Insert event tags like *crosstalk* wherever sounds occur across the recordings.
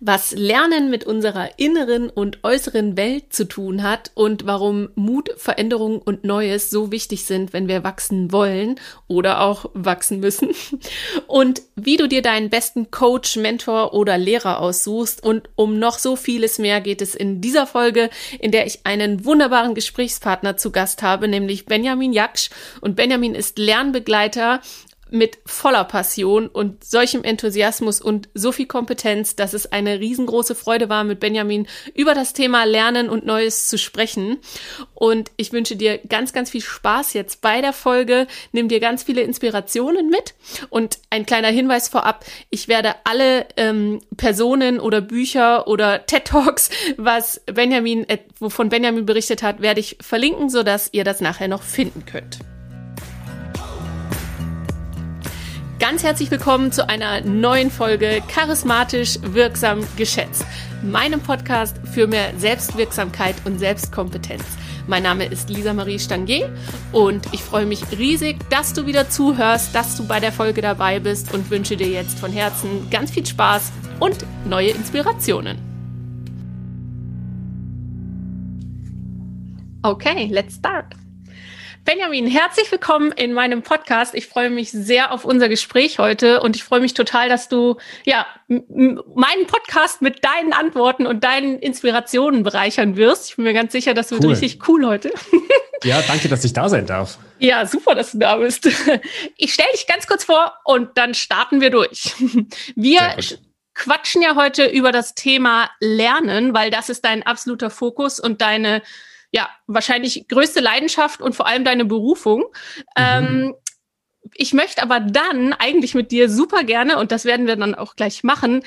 was Lernen mit unserer inneren und äußeren Welt zu tun hat und warum Mut, Veränderung und Neues so wichtig sind, wenn wir wachsen wollen oder auch wachsen müssen. *laughs* Und wie du dir deinen besten Coach, Mentor oder Lehrer aussuchst. Und um noch so vieles mehr geht es in dieser Folge, in der ich einen wunderbaren Gesprächspartner zu Gast habe, nämlich Benjamin Jaksch. Und Benjamin ist Lernbegleiter mit voller Passion und solchem Enthusiasmus und so viel Kompetenz, dass es eine riesengroße Freude war, mit Benjamin über das Thema Lernen und Neues zu sprechen. Und ich wünsche dir ganz, ganz viel Spaß jetzt bei der Folge. Nimm dir ganz viele Inspirationen mit. Und ein kleiner Hinweis vorab, ich werde alle ähm, Personen oder Bücher oder TED Talks, was Benjamin, äh, wovon Benjamin berichtet hat, werde ich verlinken, sodass ihr das nachher noch finden könnt. Ganz herzlich willkommen zu einer neuen Folge Charismatisch wirksam geschätzt, meinem Podcast für mehr Selbstwirksamkeit und Selbstkompetenz. Mein Name ist Lisa Marie Stangier und ich freue mich riesig, dass du wieder zuhörst, dass du bei der Folge dabei bist und wünsche dir jetzt von Herzen ganz viel Spaß und neue Inspirationen. Okay, let's start. Benjamin, herzlich willkommen in meinem Podcast. Ich freue mich sehr auf unser Gespräch heute und ich freue mich total, dass du ja meinen Podcast mit deinen Antworten und deinen Inspirationen bereichern wirst. Ich bin mir ganz sicher, das wird cool. richtig cool heute. *laughs* Ja, danke, dass ich da sein darf. Ja, super, dass du da bist. Ich stelle dich ganz kurz vor und dann starten wir durch. Wir quatschen ja heute über das Thema Lernen, weil das ist dein absoluter Fokus und deine ja, wahrscheinlich größte Leidenschaft und vor allem deine Berufung. Mhm. Ähm, ich möchte aber dann eigentlich mit dir super gerne, und das werden wir dann auch gleich machen,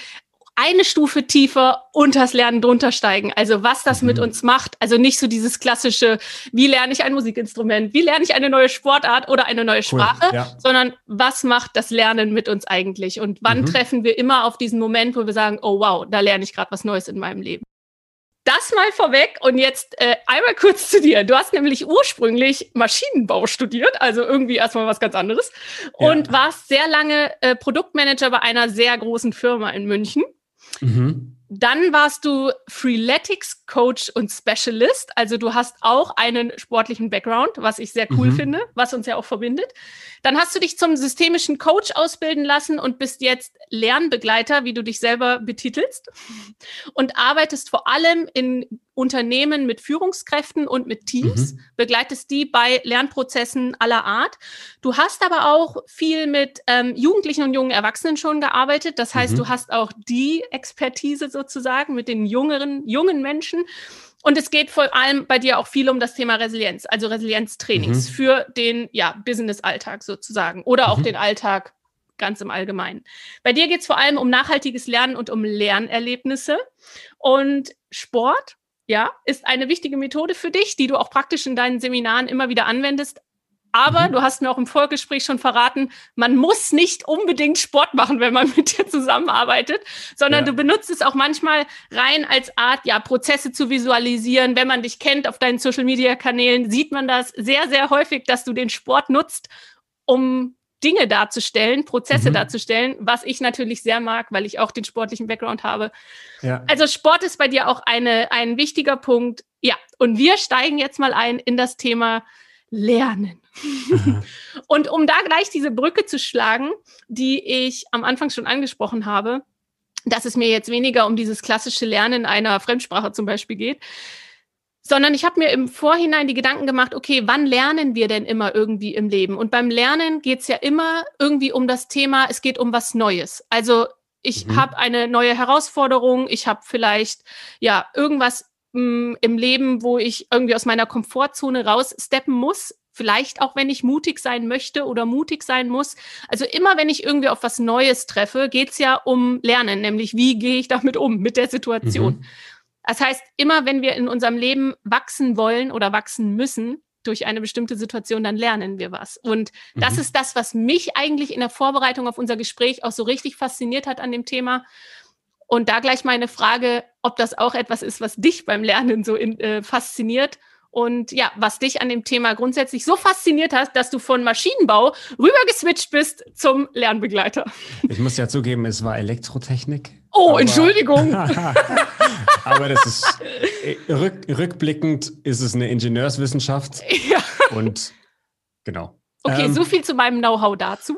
eine Stufe tiefer unters Lernen drunter steigen. Also was das mhm. mit uns macht. Also nicht so dieses klassische, wie lerne ich ein Musikinstrument, wie lerne ich eine neue Sportart oder eine neue Sprache, cool, ja. sondern was macht das Lernen mit uns eigentlich? Und wann mhm. treffen wir immer auf diesen Moment, wo wir sagen, oh wow, da lerne ich gerade was Neues in meinem Leben? Das mal vorweg und jetzt äh, einmal kurz zu dir. Du hast nämlich ursprünglich Maschinenbau studiert, also irgendwie erstmal was ganz anderes und ja. warst sehr lange äh, Produktmanager bei einer sehr großen Firma in München. Mhm. Dann warst du Freeletics Coach und Specialist. Also du hast auch einen sportlichen Background, was ich sehr cool mhm. finde, was uns ja auch verbindet. Dann hast du dich zum systemischen Coach ausbilden lassen und bist jetzt Lernbegleiter, wie du dich selber betitelst. Und arbeitest vor allem in Unternehmen mit Führungskräften und mit Teams, mhm. begleitest die bei Lernprozessen aller Art. Du hast aber auch viel mit ähm, Jugendlichen und jungen Erwachsenen schon gearbeitet. Das heißt, mhm. du hast auch die Expertise sozusagen mit den jüngeren, jungen Menschen. Und es geht vor allem bei dir auch viel um das Thema Resilienz, also Resilienztrainings mhm. für den ja, Business-Alltag sozusagen oder auch mhm. den Alltag ganz im Allgemeinen. Bei dir geht es vor allem um nachhaltiges Lernen und um Lernerlebnisse. Und Sport ja, ist eine wichtige Methode für dich, die du auch praktisch in deinen Seminaren immer wieder anwendest. Aber mhm. du hast mir auch im Vorgespräch schon verraten, man muss nicht unbedingt Sport machen, wenn man *laughs* mit dir zusammenarbeitet, sondern ja. du benutzt es auch manchmal rein als Art, ja, Prozesse zu visualisieren. Wenn man dich kennt auf deinen Social Media Kanälen, sieht man das sehr, sehr häufig, dass du den Sport nutzt, um Dinge darzustellen, Prozesse mhm. darzustellen, was ich natürlich sehr mag, weil ich auch den sportlichen Background habe. Ja. Also Sport ist bei dir auch eine, ein wichtiger Punkt. Ja, und wir steigen jetzt mal ein in das Thema Lernen. *laughs* und um da gleich diese Brücke zu schlagen, die ich am Anfang schon angesprochen habe, dass es mir jetzt weniger um dieses klassische Lernen einer Fremdsprache zum Beispiel geht, sondern ich habe mir im Vorhinein die Gedanken gemacht, okay, wann lernen wir denn immer irgendwie im Leben? Und beim Lernen geht es ja immer irgendwie um das Thema, es geht um was Neues. Also ich mhm. habe eine neue Herausforderung, ich habe vielleicht ja irgendwas mh, mm, im Leben, wo ich irgendwie aus meiner Komfortzone raussteppen muss. Vielleicht auch, wenn ich mutig sein möchte oder mutig sein muss. Also immer, wenn ich irgendwie auf was Neues treffe, geht es ja um Lernen, nämlich wie gehe ich damit um, mit der Situation. Mhm. Das heißt, immer wenn wir in unserem Leben wachsen wollen oder wachsen müssen durch eine bestimmte Situation, dann lernen wir was. Und mhm. das ist das, was mich eigentlich in der Vorbereitung auf unser Gespräch auch so richtig fasziniert hat an dem Thema. Und da gleich meine Frage, ob das auch etwas ist, was dich beim Lernen so in, äh, fasziniert und ja, was dich an dem Thema grundsätzlich so fasziniert hat, dass du von Maschinenbau rüber geswitcht bist zum Lernbegleiter. Ich muss ja zugeben, es war Elektrotechnik. Oh, Entschuldigung. *laughs* *laughs* aber das ist äh, rück, rückblickend ist es eine Ingenieurswissenschaft. *laughs* Ja. Und genau. Okay, ähm, so viel zu meinem Know-how dazu.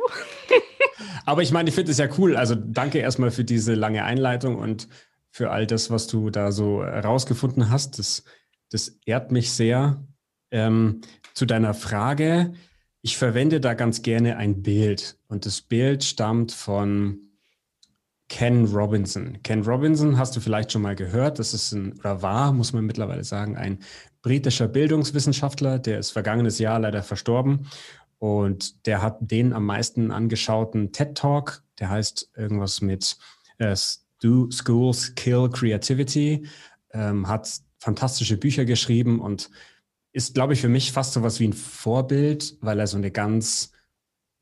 *laughs* aber ich meine, ich finde es ja cool. Also danke erstmal für diese lange Einleitung und für all das, was du da so herausgefunden hast. Das, das ehrt mich sehr. Ähm, zu deiner Frage, ich verwende da ganz gerne ein Bild und das Bild stammt von Ken Robinson. Ken Robinson hast du vielleicht schon mal gehört. Das ist ein, oder war, muss man mittlerweile sagen, ein britischer Bildungswissenschaftler, der ist vergangenes Jahr leider verstorben. Und der hat den am meisten angeschauten TED Talk, der heißt irgendwas mit äh, Do Schools Kill Creativity, ähm, hat fantastische Bücher geschrieben und ist, glaube ich, für mich fast so was wie ein Vorbild, weil er so eine ganz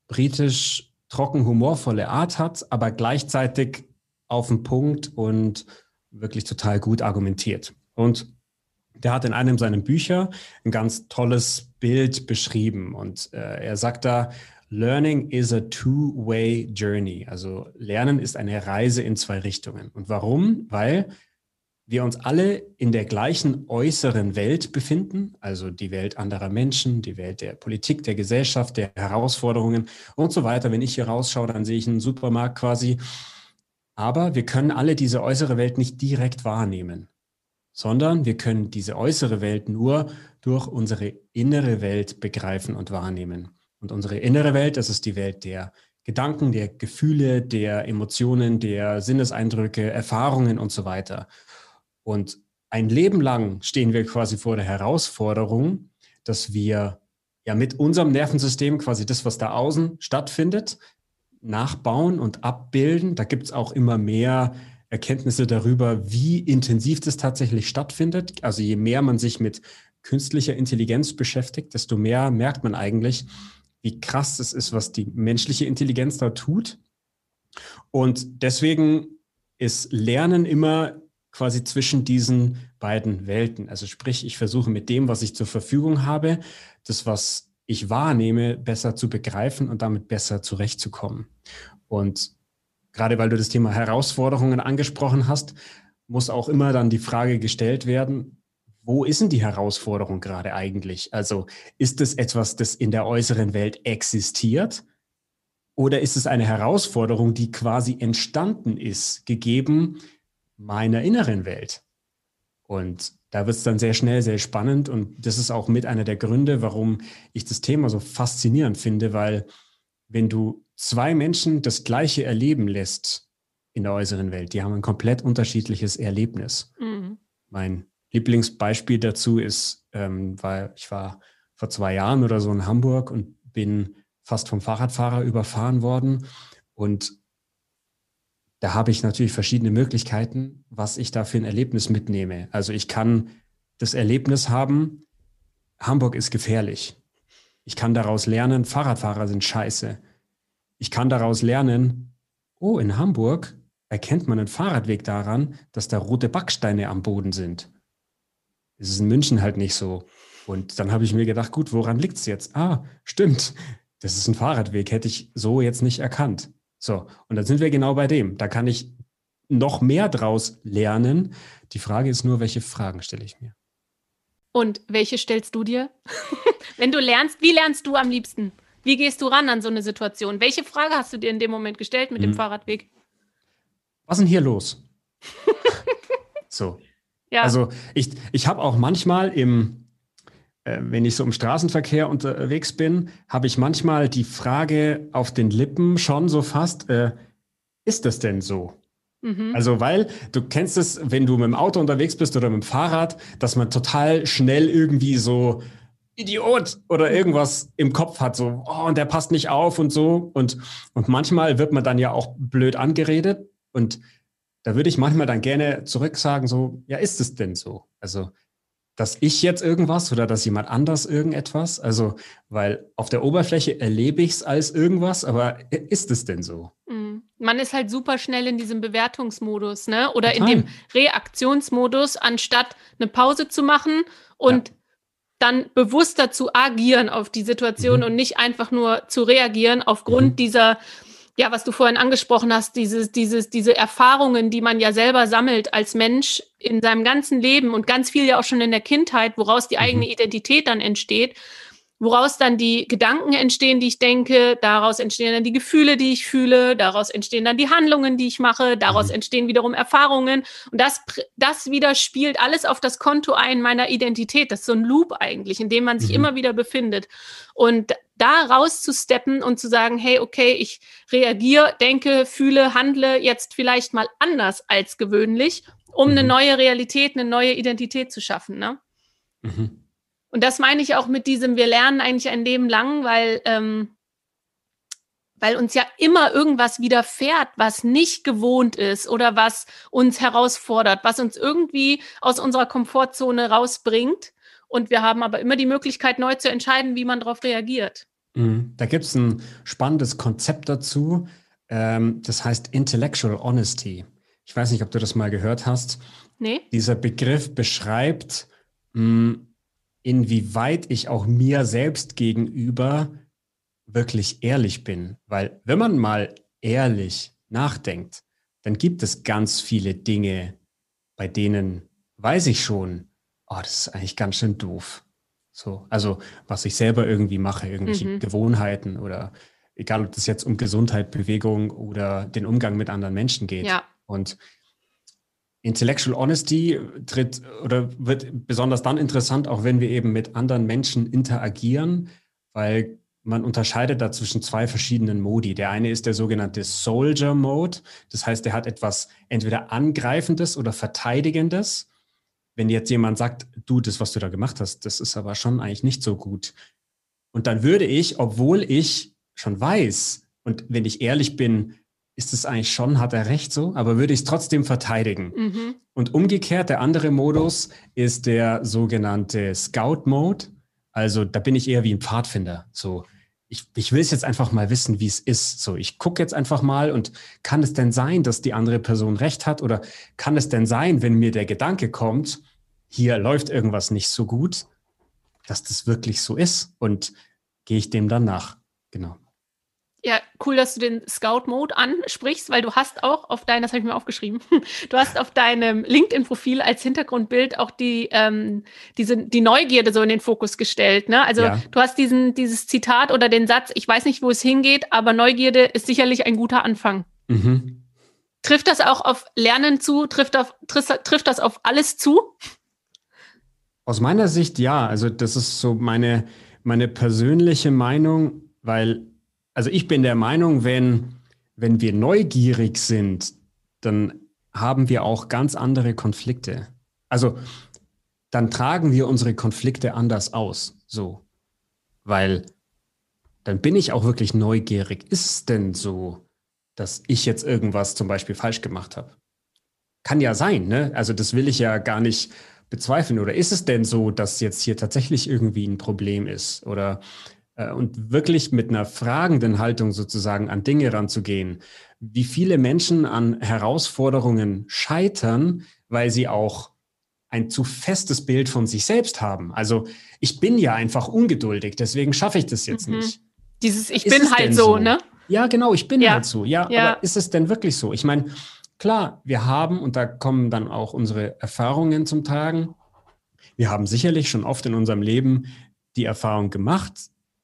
britisch trocken humorvolle Art hat, aber gleichzeitig auf den Punkt und wirklich total gut argumentiert. Und der hat in einem seiner Bücher ein ganz tolles Bild beschrieben und äh, er sagt da, Learning is a two-way journey. Also Lernen ist eine Reise in zwei Richtungen. Und warum? Weil wir uns alle in der gleichen äußeren Welt befinden, also die Welt anderer Menschen, die Welt der Politik, der Gesellschaft, der Herausforderungen und so weiter. Wenn ich hier rausschaue, dann sehe ich einen Supermarkt quasi. Aber wir können alle diese äußere Welt nicht direkt wahrnehmen, sondern wir können diese äußere Welt nur durch unsere innere Welt begreifen und wahrnehmen. Und unsere innere Welt, das ist die Welt der Gedanken, der Gefühle, der Emotionen, der Sinneseindrücke, Erfahrungen und so weiter. Und ein Leben lang stehen wir quasi vor der Herausforderung, dass wir ja mit unserem Nervensystem quasi das, was da außen stattfindet, nachbauen und abbilden. Da gibt es auch immer mehr Erkenntnisse darüber, wie intensiv das tatsächlich stattfindet. Also je mehr man sich mit künstlicher Intelligenz beschäftigt, desto mehr merkt man eigentlich, wie krass es ist, was die menschliche Intelligenz da tut. Und deswegen ist Lernen immer quasi zwischen diesen beiden Welten. Also sprich, ich versuche mit dem, was ich zur Verfügung habe, das, was ich wahrnehme, besser zu begreifen und damit besser zurechtzukommen. Und gerade weil du das Thema Herausforderungen angesprochen hast, muss auch immer dann die Frage gestellt werden, wo ist denn die Herausforderung gerade eigentlich? Also ist es etwas, das in der äußeren Welt existiert? Oder ist es eine Herausforderung, die quasi entstanden ist, gegeben meiner inneren Welt. Und da wird es dann sehr schnell sehr spannend und das ist auch mit einer der Gründe, warum ich das Thema so faszinierend finde, weil wenn du zwei Menschen das gleiche erleben lässt in der äußeren Welt, die haben ein komplett unterschiedliches Erlebnis. Mhm. Mein Lieblingsbeispiel dazu ist, ähm, weil ich war vor zwei Jahren oder so in Hamburg und bin fast vom Fahrradfahrer überfahren worden und da habe ich natürlich verschiedene Möglichkeiten, was ich da für ein Erlebnis mitnehme. Also ich kann das Erlebnis haben, Hamburg ist gefährlich. Ich kann daraus lernen, Fahrradfahrer sind scheiße. Ich kann daraus lernen, oh, in Hamburg erkennt man einen Fahrradweg daran, dass da rote Backsteine am Boden sind. Das ist in München halt nicht so. Und dann habe ich mir gedacht, gut, woran liegt es jetzt? Ah, stimmt, das ist ein Fahrradweg, hätte ich so jetzt nicht erkannt. So, und dann sind wir genau bei dem. Da kann ich noch mehr draus lernen. Die Frage ist nur, welche Fragen stelle ich mir? Und welche stellst du dir? *laughs* Wenn du lernst, wie lernst du am liebsten? Wie gehst du ran an so eine Situation? Welche Frage hast du dir in dem Moment gestellt mit hm. dem Fahrradweg? Was ist denn hier los? *laughs* so. Ja. Also ich, ich habe auch manchmal im, wenn ich so im Straßenverkehr unterwegs bin, habe ich manchmal die Frage auf den Lippen schon so fast, äh, ist das denn so? Mhm. Also, weil du kennst es, wenn du mit dem Auto unterwegs bist oder mit dem Fahrrad, dass man total schnell irgendwie so Idiot oder irgendwas im Kopf hat, so, oh, und der passt nicht auf und so. Und, und manchmal wird man dann ja auch blöd angeredet. Und da würde ich manchmal dann gerne zurück sagen, so, ja, ist es denn so? Also, dass ich jetzt irgendwas oder dass jemand anders irgendetwas? Also, weil auf der Oberfläche erlebe ich es als irgendwas, aber ist es denn so? Mhm. Man ist halt super schnell in diesem Bewertungsmodus, ne? Oder Total. in dem Reaktionsmodus, anstatt eine Pause zu machen und ja. dann bewusster zu agieren auf die Situation mhm. und nicht einfach nur zu reagieren aufgrund mhm. dieser ja, was du vorhin angesprochen hast, dieses, dieses, diese Erfahrungen, die man ja selber sammelt als Mensch in seinem ganzen Leben und ganz viel ja auch schon in der Kindheit, woraus die eigene mhm. Identität dann entsteht woraus dann die Gedanken entstehen, die ich denke, daraus entstehen dann die Gefühle, die ich fühle, daraus entstehen dann die Handlungen, die ich mache, daraus mhm. entstehen wiederum Erfahrungen und das, das wieder spielt alles auf das Konto ein meiner Identität. Das ist so ein Loop eigentlich, in dem man sich mhm. immer wieder befindet. Und da rauszusteppen und zu sagen, hey, okay, ich reagiere, denke, fühle, handle jetzt vielleicht mal anders als gewöhnlich, um mhm. eine neue Realität, eine neue Identität zu schaffen. Ne? Mhm. Und das meine ich auch mit diesem, wir lernen eigentlich ein Leben lang, weil, ähm, weil uns ja immer irgendwas widerfährt, was nicht gewohnt ist oder was uns herausfordert, was uns irgendwie aus unserer Komfortzone rausbringt. Und wir haben aber immer die Möglichkeit, neu zu entscheiden, wie man darauf reagiert. Mhm. Da gibt es ein spannendes Konzept dazu. Ähm, das heißt Intellectual Honesty. Ich weiß nicht, ob du das mal gehört hast. Nee. Dieser Begriff beschreibt, mh, inwieweit ich auch mir selbst gegenüber wirklich ehrlich bin. Weil wenn man mal ehrlich nachdenkt, dann gibt es ganz viele Dinge, bei denen weiß ich schon, oh, das ist eigentlich ganz schön doof. So, also was ich selber irgendwie mache, irgendwelche mhm. Gewohnheiten oder egal, ob das jetzt um Gesundheit, Bewegung oder den Umgang mit anderen Menschen geht. Ja. Und Intellectual Honesty tritt oder wird besonders dann interessant, auch wenn wir eben mit anderen Menschen interagieren, weil man unterscheidet da zwischen zwei verschiedenen Modi. Der eine ist der sogenannte Soldier Mode. Das heißt, der hat etwas entweder Angreifendes oder Verteidigendes. Wenn jetzt jemand sagt, du, das, was du da gemacht hast, das ist aber schon eigentlich nicht so gut. Und dann würde ich, obwohl ich schon weiß und wenn ich ehrlich bin, ist es eigentlich schon, hat er recht so, aber würde ich es trotzdem verteidigen. Mhm. Und umgekehrt, der andere Modus ist der sogenannte Scout-Mode. Also da bin ich eher wie ein Pfadfinder. So, ich, ich will es jetzt einfach mal wissen, wie es ist. So, ich gucke jetzt einfach mal und kann es denn sein, dass die andere Person recht hat? Oder kann es denn sein, wenn mir der Gedanke kommt, hier läuft irgendwas nicht so gut, dass das wirklich so ist? Und gehe ich dem dann nach? Genau. Ja, cool, dass du den Scout-Mode ansprichst, weil du hast auch auf deinem, das habe ich mir aufgeschrieben, *laughs* du hast auf deinem LinkedIn-Profil als Hintergrundbild auch die, ähm, diese, die Neugierde so in den Fokus gestellt. Ne? Also ja. du hast diesen, dieses Zitat oder den Satz, ich weiß nicht, wo es hingeht, aber Neugierde ist sicherlich ein guter Anfang. Mhm. Trifft das auch auf Lernen zu? Trifft, auf, trifft, trifft das auf alles zu? Aus meiner Sicht ja. Also das ist so meine, meine persönliche Meinung, weil also ich bin der Meinung, wenn, wenn wir neugierig sind, dann haben wir auch ganz andere Konflikte. Also dann tragen wir unsere Konflikte anders aus, so. Weil dann bin ich auch wirklich neugierig. Ist es denn so, dass ich jetzt irgendwas zum Beispiel falsch gemacht habe? Kann ja sein, ne? Also das will ich ja gar nicht bezweifeln. Oder ist es denn so, dass jetzt hier tatsächlich irgendwie ein Problem ist? Oder und wirklich mit einer fragenden Haltung sozusagen an Dinge ranzugehen. Wie viele Menschen an Herausforderungen scheitern, weil sie auch ein zu festes Bild von sich selbst haben. Also ich bin ja einfach ungeduldig, deswegen schaffe ich das jetzt mhm. nicht. Dieses Ich ist bin halt so, so, ne? Ja, genau, ich bin ja. halt so. Ja, ja, aber ist es denn wirklich so? Ich meine, klar, wir haben, und da kommen dann auch unsere Erfahrungen zum Tragen, wir haben sicherlich schon oft in unserem Leben die Erfahrung gemacht,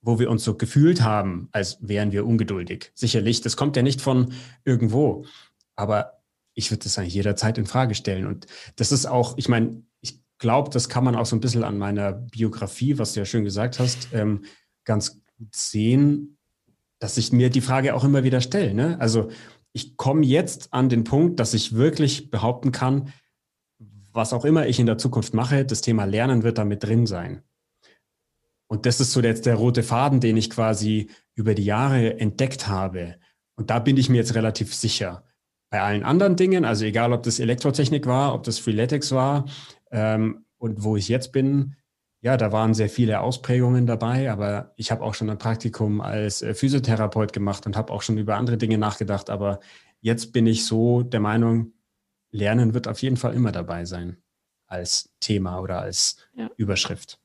wo wir uns so gefühlt haben, als wären wir ungeduldig. Sicherlich, das kommt ja nicht von irgendwo. Aber ich würde das eigentlich jederzeit in Frage stellen. Und das ist auch, ich meine, ich glaube, das kann man auch so ein bisschen an meiner Biografie, was du ja schön gesagt hast, ähm, ganz gut sehen, dass ich mir die Frage auch immer wieder stelle. Ne? Also ich komme jetzt an den Punkt, dass ich wirklich behaupten kann, was auch immer ich in der Zukunft mache, das Thema Lernen wird damit drin sein. Und das ist so jetzt der rote Faden, den ich quasi über die Jahre entdeckt habe. Und da bin ich mir jetzt relativ sicher. Bei allen anderen Dingen, also egal ob das Elektrotechnik war, ob das Freeletics war ähm, und wo ich jetzt bin, ja, da waren sehr viele Ausprägungen dabei, aber ich habe auch schon ein Praktikum als äh, Physiotherapeut gemacht und habe auch schon über andere Dinge nachgedacht. Aber jetzt bin ich so der Meinung, Lernen wird auf jeden Fall immer dabei sein als Thema oder als ja. Überschrift.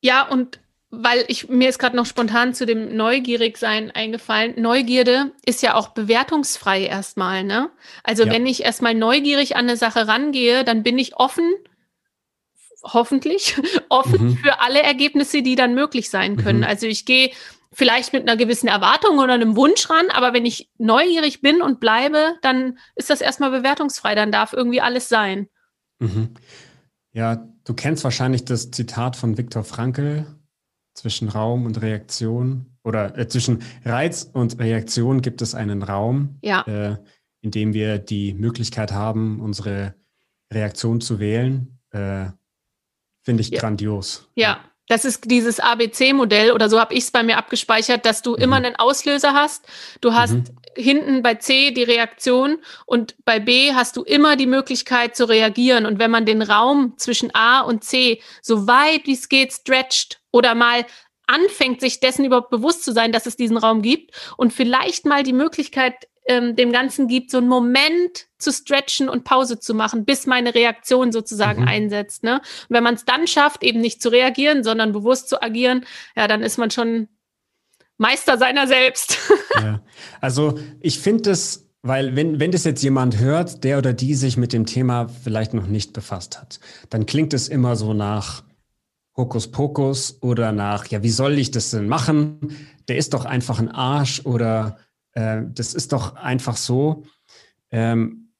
Ja, und weil ich mir ist gerade noch spontan zu dem Neugierigsein eingefallen. Neugierde ist ja auch bewertungsfrei erstmal, ne? Also ja. wenn ich erstmal neugierig an eine Sache rangehe, dann bin ich offen, hoffentlich *laughs* offen mhm. für alle Ergebnisse, die dann möglich sein können. Mhm. Also ich gehe vielleicht mit einer gewissen Erwartung oder einem Wunsch ran, aber wenn ich neugierig bin und bleibe, dann ist das erstmal bewertungsfrei, dann darf irgendwie alles sein. Mhm. Ja, du kennst wahrscheinlich das Zitat von Viktor Frankl zwischen Raum und Reaktion oder äh, zwischen Reiz und Reaktion gibt es einen Raum, ja. äh, in dem wir die Möglichkeit haben, unsere Reaktion zu wählen. Äh, Finde ich ja. grandios. Ja, das ist dieses ABC-Modell oder so habe ich es bei mir abgespeichert, dass du mhm. immer einen Auslöser hast. Du hast mhm. Hinten bei C die Reaktion und bei B hast du immer die Möglichkeit zu reagieren. Und wenn man den Raum zwischen A und C so weit wie es geht stretcht oder mal anfängt, sich dessen überhaupt bewusst zu sein, dass es diesen Raum gibt und vielleicht mal die Möglichkeit ähm, dem Ganzen gibt, so einen Moment zu stretchen und Pause zu machen, bis meine Reaktion sozusagen mhm. einsetzt. Ne? Und wenn man es dann schafft, eben nicht zu reagieren, sondern bewusst zu agieren, ja, dann ist man schon Meister seiner selbst. *laughs* ja. Also ich finde das weil wenn, wenn das jetzt jemand hört, der oder die sich mit dem Thema vielleicht noch nicht befasst hat, dann klingt es immer so nach Hokuspokus oder nach, ja, wie soll ich das denn machen? Der ist doch einfach ein Arsch oder äh, das ist doch einfach so. Ähm,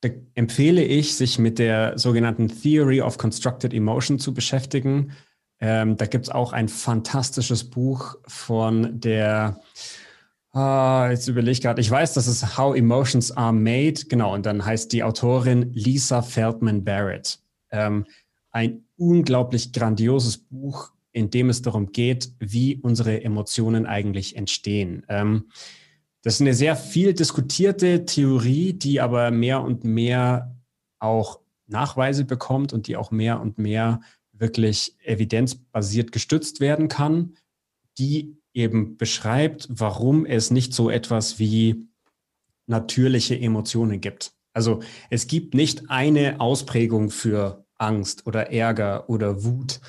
da empfehle ich, sich mit der sogenannten Theory of Constructed Emotion zu beschäftigen. Ähm, da gibt es auch ein fantastisches Buch von der, ah, jetzt überlege ich gerade, ich weiß, das ist How Emotions Are Made, genau, und dann heißt die Autorin Lisa Feldman Barrett. Ähm, ein unglaublich grandioses Buch, in dem es darum geht, wie unsere Emotionen eigentlich entstehen. Ähm, das ist eine sehr viel diskutierte Theorie, die aber mehr und mehr auch Nachweise bekommt und die auch mehr und mehr wirklich evidenzbasiert gestützt werden kann, die eben beschreibt, warum es nicht so etwas wie natürliche Emotionen gibt. Also es gibt nicht eine Ausprägung für Angst oder Ärger oder Wut,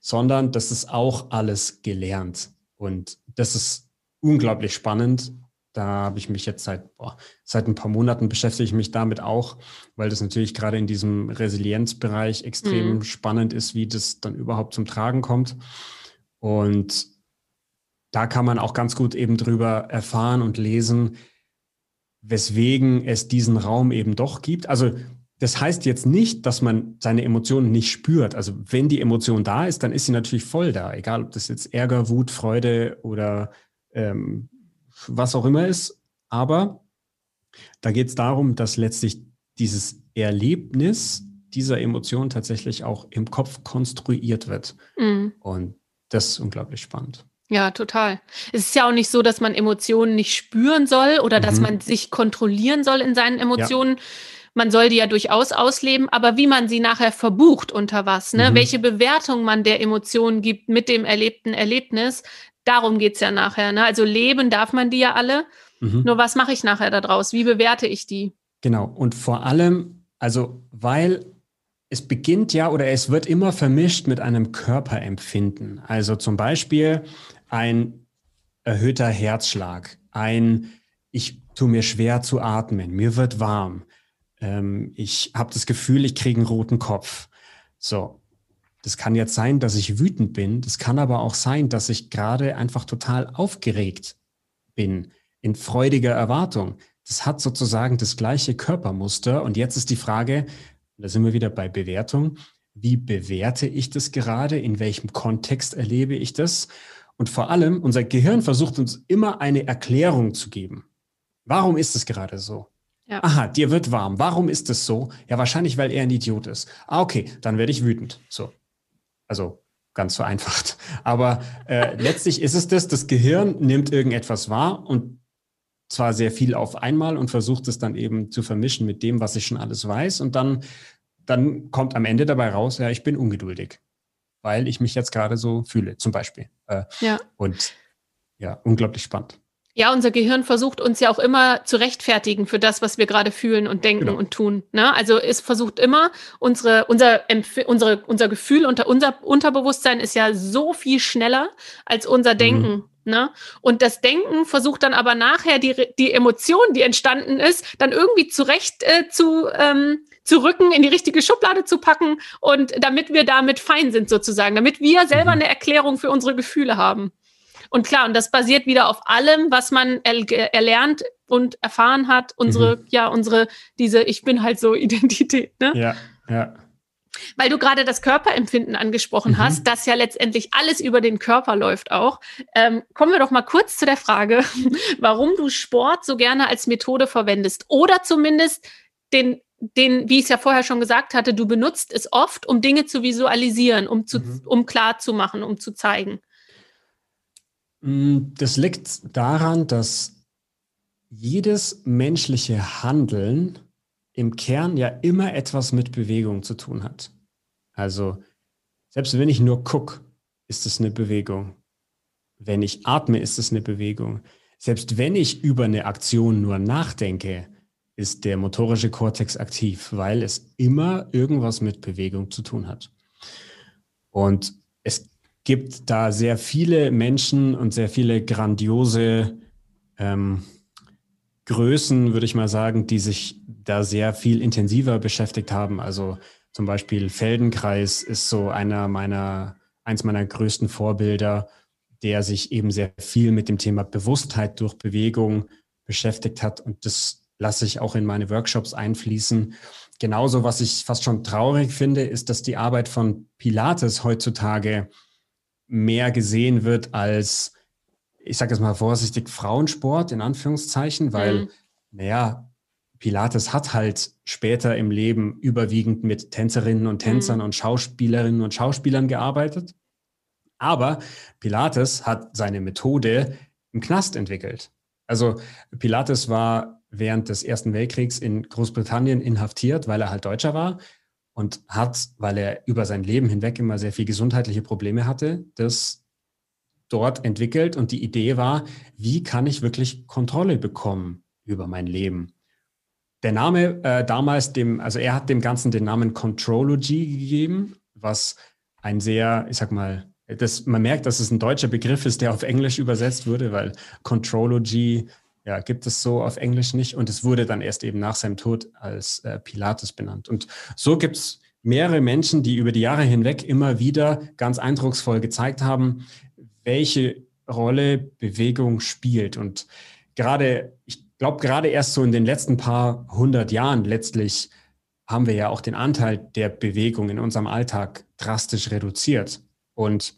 sondern das ist auch alles gelernt. Und das ist unglaublich spannend da habe ich mich jetzt seit, boah, seit ein paar Monaten beschäftige ich mich damit auch, weil das natürlich gerade in diesem Resilienzbereich extrem mhm. spannend ist, wie das dann überhaupt zum Tragen kommt. Und da kann man auch ganz gut eben drüber erfahren und lesen, weswegen es diesen Raum eben doch gibt. Also das heißt jetzt nicht, dass man seine Emotionen nicht spürt. Also wenn die Emotion da ist, dann ist sie natürlich voll da, egal ob das jetzt Ärger, Wut, Freude oder ähm, was auch immer ist. Aber da geht es darum, dass letztlich dieses Erlebnis dieser Emotion tatsächlich auch im Kopf konstruiert wird. Mhm. Und das ist unglaublich spannend. Ja, total. Es ist ja auch nicht so, dass man Emotionen nicht spüren soll oder mhm. dass man sich kontrollieren soll in seinen Emotionen. Ja. Man soll die ja durchaus ausleben, aber wie man sie nachher verbucht, unter was, ne? Mhm. welche Bewertung man der Emotionen gibt mit dem erlebten Erlebnis, Darum geht's ja nachher. Ne? Also leben darf man die ja alle. Mhm. Nur was mache ich nachher daraus? Wie bewerte ich die? Genau. Und vor allem, also weil es beginnt ja oder es wird immer vermischt mit einem Körperempfinden. Also zum Beispiel ein erhöhter Herzschlag, ein ich tue mir schwer zu atmen, mir wird warm, ähm, ich habe das Gefühl, ich kriege einen roten Kopf. So, das kann jetzt sein, dass ich wütend bin. Das kann aber auch sein, dass ich gerade einfach total aufgeregt bin, in freudiger Erwartung. Das hat sozusagen das gleiche Körpermuster. Und jetzt ist die Frage, da sind wir wieder bei Bewertung. Wie bewerte ich das gerade? In welchem Kontext erlebe ich das? Und vor allem, unser Gehirn versucht uns immer eine Erklärung zu geben. Warum ist es gerade so? Ja. Aha, dir wird warm. Warum ist es so? Ja, wahrscheinlich, weil er ein Idiot ist. Ah, okay, dann werde ich wütend. So. Also ganz vereinfacht. *laughs* Aber äh, letztlich ist es das, das Gehirn nimmt irgendetwas wahr und zwar sehr viel auf einmal und versucht es dann eben zu vermischen mit dem, was ich schon alles weiß. Und dann, dann kommt am Ende dabei raus, ja, ich bin ungeduldig, weil ich mich jetzt gerade so fühle, zum Beispiel. Äh, ja. Und ja, unglaublich spannend. Ja, unser Gehirn versucht uns ja auch immer zu rechtfertigen für das, was wir gerade fühlen und denken genau. und tun. Ne? Also es versucht immer, unsere, unser, Empf unsere, unser Gefühl unter unser Unterbewusstsein ist ja so viel schneller als unser mhm. Denken. Mhm. Ne? Und das Denken versucht dann aber nachher die, die Emotion, die entstanden ist, dann irgendwie zurecht äh, zu, ähm, zu rücken, in die richtige Schublade zu packen und damit wir damit fein sind sozusagen, damit wir selber mhm. eine Erklärung für unsere Gefühle haben. Und klar, und das basiert wieder auf allem, was man er erlernt und erfahren hat. Unsere, mhm. ja, unsere, diese Ich bin halt so *laughs* Identität. Ne? Ja, ja. Weil du gerade das Körperempfinden angesprochen mhm. hast, das ja letztendlich alles über den Körper läuft auch. Ähm, kommen wir doch mal kurz zu der Frage, *laughs* warum du Sport so gerne als Methode verwendest oder zumindest den den, wie ich es ja vorher schon gesagt hatte, du benutzt es oft, um Dinge zu visualisieren, um, zu, mhm. um klar zu machen, um zu zeigen. Mm, das liegt daran, dass jedes menschliche Handeln im Kern ja immer etwas mit Bewegung zu tun hat. Also selbst wenn ich nur gucke, ist es eine Bewegung. Wenn ich atme, ist es eine Bewegung. Selbst wenn ich über eine Aktion nur nachdenke, ist der motorische Kortex aktiv, weil es immer irgendwas mit Bewegung zu tun hat. Und es gibt da sehr viele Menschen und sehr viele grandiose ähm, Größen, würde ich mal sagen, die sich da sehr viel intensiver beschäftigt haben. Also zum Beispiel Feldenkreis ist so einer meiner, eins meiner größten Vorbilder, der sich eben sehr viel mit dem Thema Bewusstheit durch Bewegung beschäftigt hat. Und das lasse ich auch in meine Workshops einfließen. Genauso, was ich fast schon traurig finde, ist, dass die Arbeit von Pilates heutzutage mehr gesehen wird als, ich sage jetzt mal vorsichtig, Frauensport in Anführungszeichen, weil, mhm. naja, Pilates hat halt später im Leben überwiegend mit Tänzerinnen und Tänzern mhm. und Schauspielerinnen und Schauspielern gearbeitet. Aber Pilates hat seine Methode im Knast entwickelt. Also Pilates war während des Ersten Weltkriegs in Großbritannien inhaftiert, weil er halt Deutscher war und hat, weil er über sein Leben hinweg immer sehr viel gesundheitliche Probleme hatte, das dort entwickelt. Und die Idee war, wie kann ich wirklich Kontrolle bekommen über mein Leben? Der Name äh, damals dem, also er hat dem Ganzen den Namen Contrology gegeben, was ein sehr, ich sag mal, das, man merkt, dass es ein deutscher Begriff ist, der auf Englisch übersetzt wurde, weil Contrology ja, gibt es so auf Englisch nicht. Und es wurde dann erst eben nach seinem Tod als äh, Pilates benannt. Und so gibt es mehrere Menschen, die über die Jahre hinweg immer wieder ganz eindrucksvoll gezeigt haben, welche Rolle Bewegung spielt. Und gerade, ich glaube, gerade erst so in den letzten paar hundert Jahren letztlich haben wir ja auch den Anteil der Bewegung in unserem Alltag drastisch reduziert. Und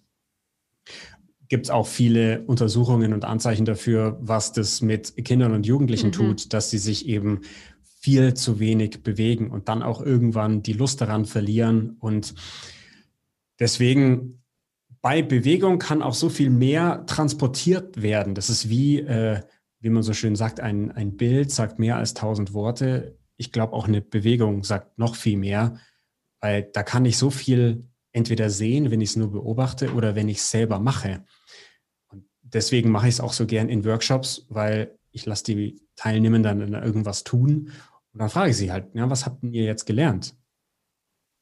gibt es auch viele Untersuchungen und Anzeichen dafür, was das mit Kindern und Jugendlichen mhm. tut, dass sie sich eben viel zu wenig bewegen und dann auch irgendwann die Lust daran verlieren. Und deswegen bei Bewegung kann auch so viel mehr transportiert werden. Das ist wie, äh, wie man so schön sagt, ein, ein Bild sagt mehr als tausend Worte. Ich glaube, auch eine Bewegung sagt noch viel mehr, weil da kann ich so viel entweder sehen, wenn ich es nur beobachte oder wenn ich es selber mache deswegen mache ich es auch so gern in Workshops, weil ich lasse die Teilnehmenden dann irgendwas tun und dann frage ich sie halt, ja, was habt ihr jetzt gelernt?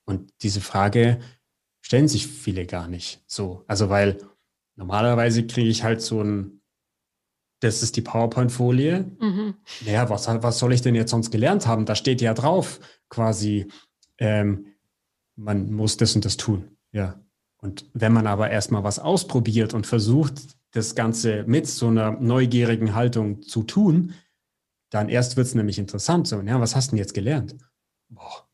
Und diese Frage stellen sich viele gar nicht so. Also weil normalerweise kriege ich halt so ein, das ist die PowerPoint-Folie. Mhm. Naja, was, was soll ich denn jetzt sonst gelernt haben? Da steht ja drauf quasi, ähm, man muss das und das tun. Ja. Und wenn man aber erstmal was ausprobiert und versucht, das Ganze mit so einer neugierigen Haltung zu tun, dann erst wird es nämlich interessant. So, ja, was hast du denn jetzt gelernt? Boah,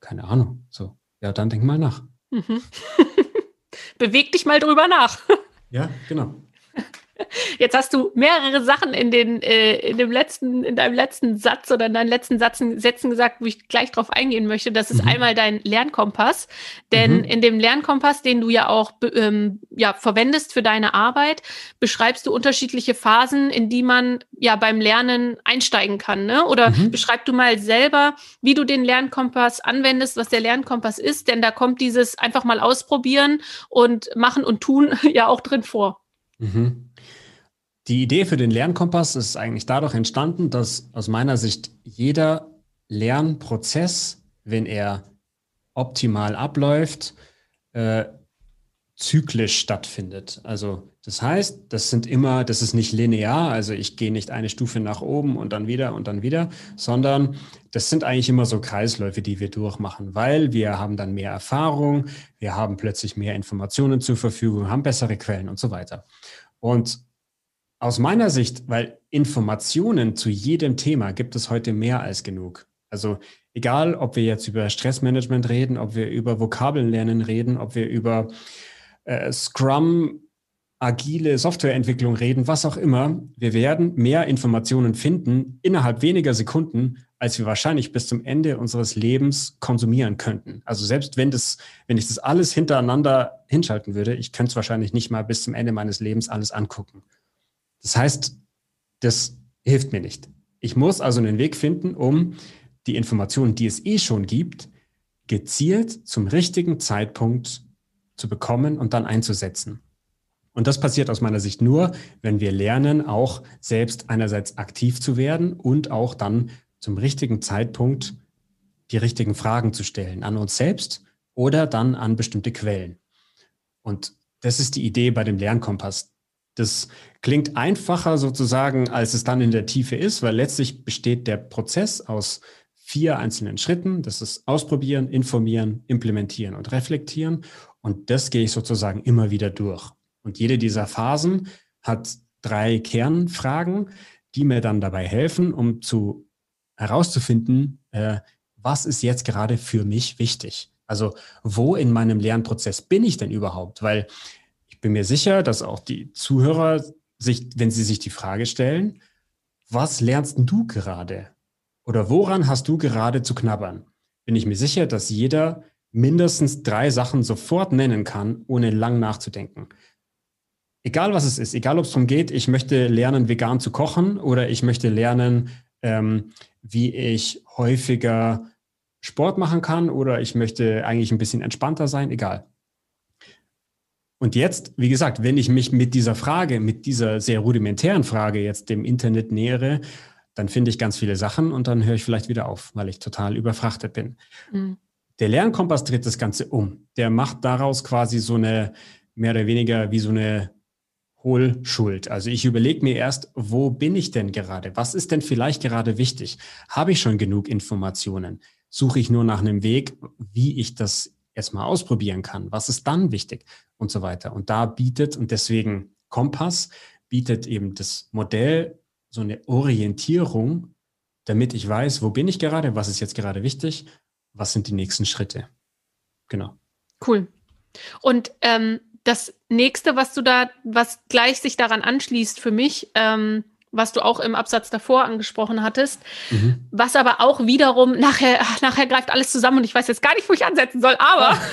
keine Ahnung. So, ja, dann denk mal nach. Mhm. *laughs* Beweg dich mal drüber nach. ja, genau. Jetzt hast du mehrere Sachen in, den, äh, in, dem letzten, in deinem letzten Satz oder in deinen letzten Sätzen, Sätzen gesagt, wo ich gleich drauf eingehen möchte. Das ist mhm. einmal dein Lernkompass. Denn mhm. in dem Lernkompass, den du ja auch ähm, ja, verwendest für deine Arbeit, beschreibst du unterschiedliche Phasen, in die man ja beim Lernen einsteigen kann. Ne? Oder mhm. beschreib du mal selber, wie du den Lernkompass anwendest, was der Lernkompass ist. Denn da kommt dieses einfach mal ausprobieren und machen und tun *laughs* ja auch drin vor. Mhm. Die Idee für den Lernkompass ist eigentlich dadurch entstanden, dass aus meiner Sicht jeder Lernprozess, wenn er optimal abläuft, äh, zyklisch stattfindet. Also das heißt, das sind immer, das ist nicht linear, also ich gehe nicht eine Stufe nach oben und dann wieder und dann wieder, sondern das sind eigentlich immer so Kreisläufe, die wir durchmachen, weil wir haben dann mehr Erfahrung, wir haben plötzlich mehr Informationen zur Verfügung, haben bessere Quellen und so weiter. Und aus meiner Sicht, weil Informationen zu jedem Thema gibt es heute mehr als genug. Also egal, ob wir jetzt über Stressmanagement reden, ob wir über Vokabeln lernen reden, ob wir über äh, Scrum, agile Softwareentwicklung reden, was auch immer, wir werden mehr Informationen finden innerhalb weniger Sekunden, als wir wahrscheinlich bis zum Ende unseres Lebens konsumieren könnten. Also selbst wenn das, wenn ich das alles hintereinander hinschalten würde, ich könnte es wahrscheinlich nicht mal bis zum Ende meines Lebens alles angucken. Das heißt, das hilft mir nicht. Ich muss also einen Weg finden, um die Informationen, die es eh schon gibt, gezielt zum richtigen Zeitpunkt zu bekommen und dann einzusetzen. Und das passiert aus meiner Sicht nur, wenn wir lernen, auch selbst einerseits aktiv zu werden und auch dann zum richtigen Zeitpunkt die richtigen Fragen zu stellen an uns selbst oder dann an bestimmte Quellen. Und das ist die Idee bei dem Lernkompass. Das klingt einfacher sozusagen, als es dann in der Tiefe ist, weil letztlich besteht der Prozess aus vier einzelnen Schritten. Das ist ausprobieren, informieren, implementieren und reflektieren. Und das gehe ich sozusagen immer wieder durch. Und jede dieser Phasen hat drei Kernfragen, die mir dann dabei helfen, um zu herauszufinden, äh, was ist jetzt gerade für mich wichtig? Also wo in meinem Lernprozess bin ich denn überhaupt? Weil bin mir sicher, dass auch die Zuhörer sich, wenn sie sich die Frage stellen, was lernst du gerade? Oder woran hast du gerade zu knabbern? Bin ich mir sicher, dass jeder mindestens drei Sachen sofort nennen kann, ohne lang nachzudenken. Egal was es ist, egal ob es darum geht, ich möchte lernen, vegan zu kochen oder ich möchte lernen, ähm, wie ich häufiger Sport machen kann oder ich möchte eigentlich ein bisschen entspannter sein, egal. Und jetzt, wie gesagt, wenn ich mich mit dieser Frage, mit dieser sehr rudimentären Frage jetzt dem Internet nähere, dann finde ich ganz viele Sachen und dann höre ich vielleicht wieder auf, weil ich total überfrachtet bin. Mhm. Der Lernkompass dreht das Ganze um. Der macht daraus quasi so eine, mehr oder weniger wie so eine Hohlschuld. Also ich überlege mir erst, wo bin ich denn gerade? Was ist denn vielleicht gerade wichtig? Habe ich schon genug Informationen? Suche ich nur nach einem Weg, wie ich das erstmal ausprobieren kann? Was ist dann wichtig? Und so weiter. Und da bietet, und deswegen Kompass, bietet eben das Modell so eine Orientierung, damit ich weiß, wo bin ich gerade, was ist jetzt gerade wichtig was sind die nächsten Schritte? Genau. Cool. Und ähm, das nächste, was du da, was gleich sich daran anschließt für mich, ähm, was du auch im Absatz davor angesprochen hattest, mhm. was aber auch wiederum nachher, ach, *laughs* nachher greift alles zusammen und ich weiß jetzt gar nicht, wo ich ansetzen soll, aber. *laughs*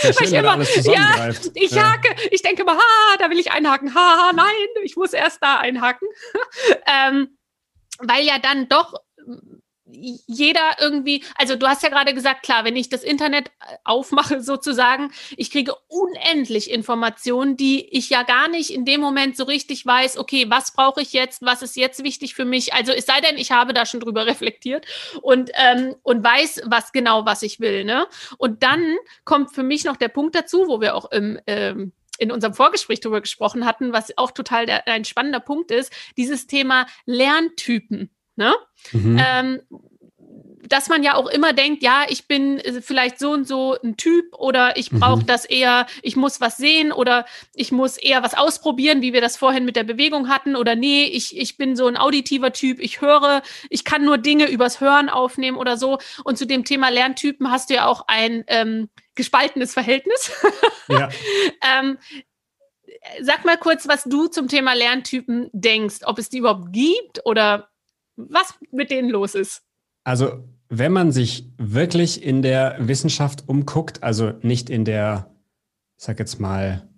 Schön, ich immer, ja, ich ja. hake, ich denke immer, ha, da will ich einhaken, ha, nein, ich muss erst da einhaken, *laughs* ähm, weil ja dann doch jeder irgendwie, also du hast ja gerade gesagt, klar, wenn ich das Internet äh, aufmache *laughs* sozusagen, ich kriege unendlich Informationen, die ich ja gar nicht in dem Moment so richtig weiß, okay, was brauche ich jetzt, was ist jetzt wichtig für mich? Also es sei denn, ich habe da schon drüber *laughs* reflektiert und, ähm, und weiß, was genau, was ich will. Ne? Und dann kommt für mich noch der Punkt dazu, wo wir auch im ähm, in unserem Vorgespräch darüber gesprochen hatten, was auch total der, ein spannender Punkt ist, dieses Thema Lerntypen. Ne? Mhm. Ähm, dass man ja auch immer denkt, ja, ich bin äh, vielleicht so und so ein Typ oder ich brauche mhm. das eher, ich muss was sehen oder ich muss eher was ausprobieren, wie wir das vorhin mit der Bewegung hatten oder nee, ich, ich bin so ein auditiver Typ, ich höre, ich kann nur Dinge übers Hören aufnehmen oder so. Und zu dem Thema Lerntypen hast du ja auch ein ähm, gespaltenes Verhältnis. *laughs* Ja. ähm, sag mal kurz, was du zum Thema Lerntypen denkst, ob es die überhaupt gibt oder was mit denen los ist. Also, wenn man sich wirklich in der Wissenschaft umguckt, also nicht in der, ich sag jetzt mal,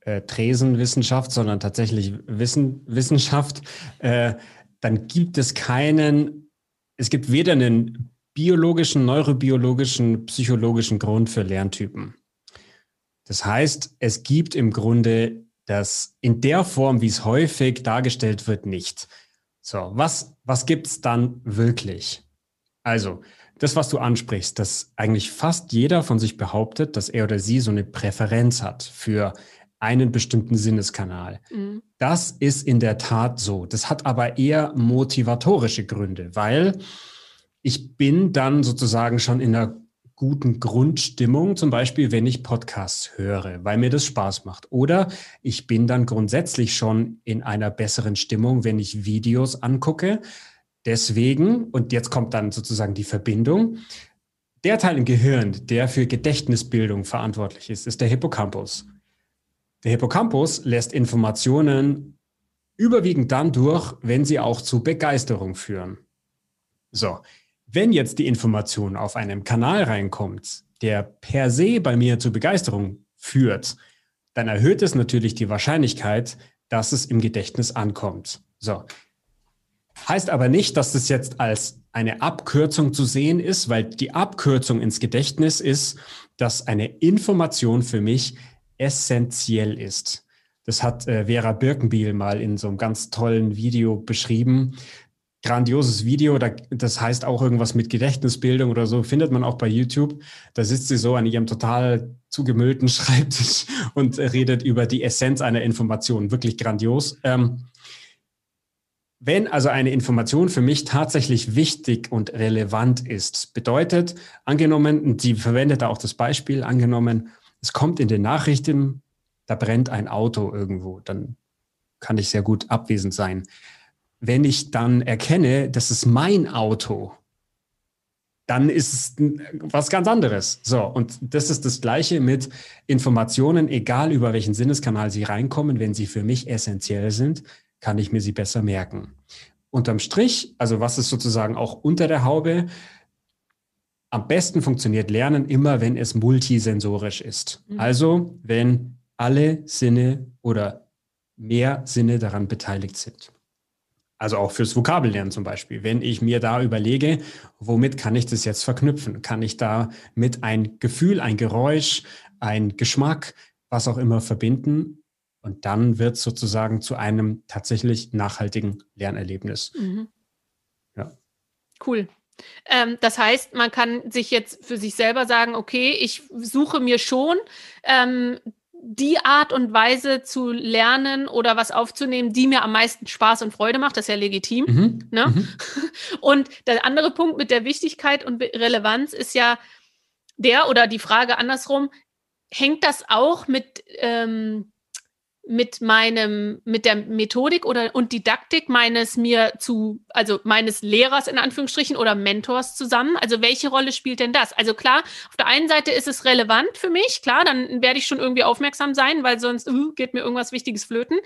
äh, Tresenwissenschaft, sondern tatsächlich Wissen, Wissenschaft, äh, dann gibt es keinen, es gibt weder einen biologischen, neurobiologischen, psychologischen Grund für Lerntypen. Das heißt, es gibt im Grunde das in der Form, wie es häufig dargestellt wird, nicht. So, was, was gibt's dann wirklich? Also, das, was du ansprichst, dass eigentlich fast jeder von sich behauptet, dass er oder sie so eine Präferenz hat für einen bestimmten Sinneskanal. Mhm. Das ist in der Tat so. Das hat aber eher motivatorische Gründe, weil ich bin dann sozusagen schon in einer guten Grundstimmung, zum Beispiel wenn ich Podcasts höre, weil mir das Spaß macht. Oder ich bin dann grundsätzlich schon in einer besseren Stimmung, wenn ich Videos angucke. Deswegen, und jetzt kommt dann sozusagen die Verbindung, der Teil im Gehirn, der für Gedächtnisbildung verantwortlich ist, ist der Hippocampus. Der Hippocampus lässt Informationen überwiegend dann durch, wenn sie auch zu Begeisterung führen. So, wenn jetzt die Information auf einem Kanal reinkommt, der per se bei mir zu Begeisterung führt, dann erhöht es natürlich die Wahrscheinlichkeit, dass es im Gedächtnis ankommt. So. Heißt aber nicht, dass es jetzt als eine Abkürzung zu sehen ist, weil die Abkürzung ins Gedächtnis ist, dass eine Information für mich essentiell ist. Das hat äh, Vera Birkenbiel mal in so einem ganz tollen Video beschrieben grandioses Video, das heißt auch irgendwas mit Gedächtnisbildung oder so, findet man auch bei YouTube. Da sitzt sie so an ihrem total zugemüllten *laughs* Schreibtisch und redet über die Essenz einer Information. Wirklich grandios. Ähm, wenn also eine Information für mich tatsächlich wichtig und relevant ist, bedeutet, angenommen, sie verwendet da auch das Beispiel, angenommen, es kommt in den Nachrichten, da brennt ein Auto irgendwo, dann kann ich sehr gut abwesend sein wenn ich dann erkenne, das ist mein Auto, dann ist es was ganz anderes. So, und das ist das Gleiche mit Informationen, egal über welchen Sinneskanal sie reinkommen, wenn sie für mich essentiell sind, kann ich mir sie besser merken. Unterm Strich, also was ist sozusagen auch unter der Haube, am besten funktioniert Lernen immer, wenn es multisensorisch ist. Mhm. Also, wenn alle Sinne oder mehr Sinne daran beteiligt sind. Also auch fürs Vokabellernen zum Beispiel. Wenn ich mir da überlege, womit kann ich das jetzt verknüpfen? Kann ich da mit ein Gefühl, ein Geräusch, ein Geschmack, was auch immer verbinden? Und dann wird es sozusagen zu einem tatsächlich nachhaltigen Lernerlebnis. Mhm. Ja. Cool. Ähm, das heißt, man kann sich jetzt für sich selber sagen, okay, ich suche mir schon ähm, die Art und Weise zu lernen oder was aufzunehmen, die mir am meisten Spaß und Freude macht. Das ist ja legitim. Mhm. Ne? Mhm. *laughs* Und der andere Punkt mit der Wichtigkeit und Relevanz ist ja der oder die Frage andersrum, hängt das auch mit ähm, mit meinem, mit der Methodik oder und Didaktik meines mir zu, also meines Lehrers in Anführungsstrichen oder Mentors zusammen? Also welche Rolle spielt denn das? Also klar, auf der einen Seite ist es relevant für mich, klar, dann werde ich schon irgendwie aufmerksam sein, weil sonst uh, geht mir irgendwas Wichtiges flöten.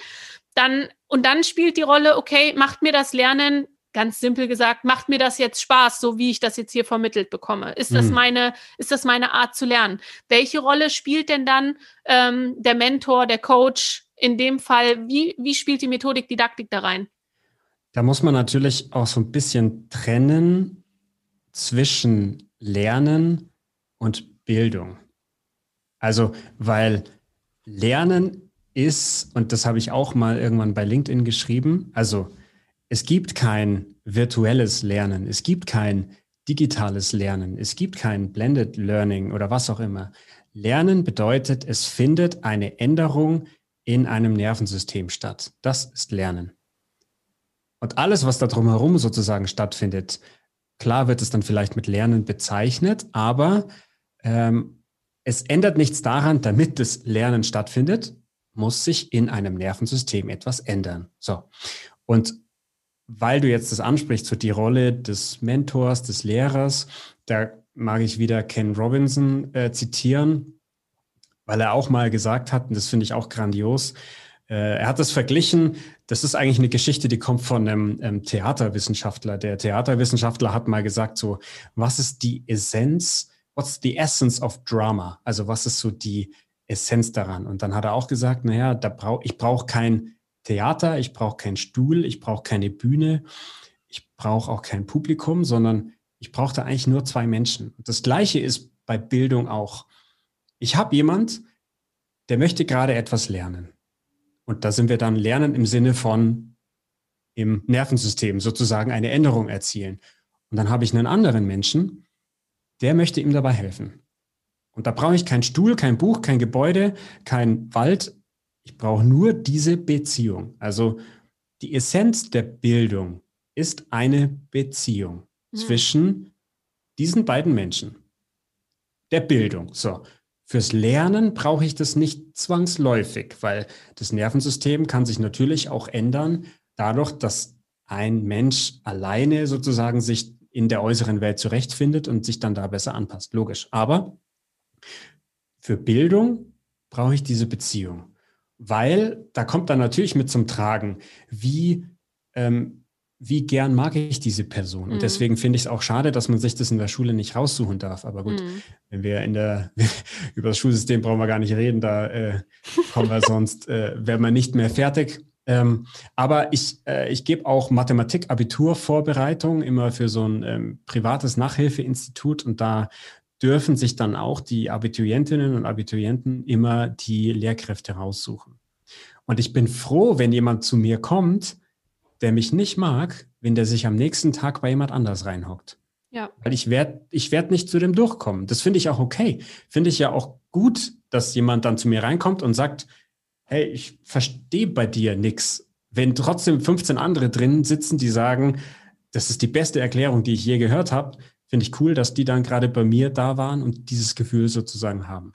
Dann, und dann spielt die Rolle, okay, macht mir das Lernen ganz simpel gesagt, macht mir das jetzt Spaß, so wie ich das jetzt hier vermittelt bekomme? Ist das mhm. meine, ist das meine Art zu lernen? Welche Rolle spielt denn dann ähm, der Mentor, der Coach, in dem Fall, wie, wie spielt die Methodik Didaktik da rein? Da muss man natürlich auch so ein bisschen trennen zwischen Lernen und Bildung. Also, weil Lernen ist, und das habe ich auch mal irgendwann bei LinkedIn geschrieben, also es gibt kein virtuelles Lernen, es gibt kein digitales Lernen, es gibt kein Blended Learning oder was auch immer. Lernen bedeutet, es findet eine Änderung in einem Nervensystem statt. Das ist Lernen. Und alles, was da drumherum sozusagen stattfindet, klar wird es dann vielleicht mit Lernen bezeichnet, aber ähm, es ändert nichts daran, damit das Lernen stattfindet, muss sich in einem Nervensystem etwas ändern. So. Und weil du jetzt das ansprichst, so die Rolle des Mentors, des Lehrers, da mag ich wieder Ken Robinson äh, zitieren weil er auch mal gesagt hat, und das finde ich auch grandios, äh, er hat das verglichen, das ist eigentlich eine Geschichte, die kommt von einem ähm, Theaterwissenschaftler. Der Theaterwissenschaftler hat mal gesagt, so, was ist die Essenz, what's the essence of drama? Also was ist so die Essenz daran? Und dann hat er auch gesagt, naja, da brauch, ich brauche kein Theater, ich brauche keinen Stuhl, ich brauche keine Bühne, ich brauche auch kein Publikum, sondern ich brauche da eigentlich nur zwei Menschen. Das Gleiche ist bei Bildung auch. Ich habe jemand, der möchte gerade etwas lernen. Und da sind wir dann Lernen im Sinne von im Nervensystem sozusagen eine Änderung erzielen. Und dann habe ich einen anderen Menschen, der möchte ihm dabei helfen. Und da brauche ich keinen Stuhl, kein Buch, kein Gebäude, kein Wald. Ich brauche nur diese Beziehung. Also die Essenz der Bildung ist eine Beziehung mhm. zwischen diesen beiden Menschen. Der Bildung. So. Fürs Lernen brauche ich das nicht zwangsläufig, weil das Nervensystem kann sich natürlich auch ändern, dadurch, dass ein Mensch alleine sozusagen sich in der äußeren Welt zurechtfindet und sich dann da besser anpasst. Logisch. Aber für Bildung brauche ich diese Beziehung, weil da kommt dann natürlich mit zum Tragen, wie, ähm, wie gern mag ich diese Person. Und mhm. deswegen finde ich es auch schade, dass man sich das in der Schule nicht raussuchen darf. Aber gut, mhm. wenn wir in der, *laughs* über das Schulsystem brauchen wir gar nicht reden, da äh, kommen wir *laughs* sonst, äh, werden wir nicht mehr fertig. Ähm, aber ich, äh, ich gebe auch Mathematik-Abitur-Vorbereitung immer für so ein ähm, privates Nachhilfeinstitut und da dürfen sich dann auch die Abiturientinnen und Abiturienten immer die Lehrkräfte raussuchen. Und ich bin froh, wenn jemand zu mir kommt, der mich nicht mag, wenn der sich am nächsten Tag bei jemand anders reinhockt. Ja. Weil ich werde ich werd nicht zu dem durchkommen. Das finde ich auch okay. Finde ich ja auch gut, dass jemand dann zu mir reinkommt und sagt, hey, ich verstehe bei dir nichts. Wenn trotzdem 15 andere drin sitzen, die sagen, das ist die beste Erklärung, die ich je gehört habe, finde ich cool, dass die dann gerade bei mir da waren und dieses Gefühl sozusagen haben.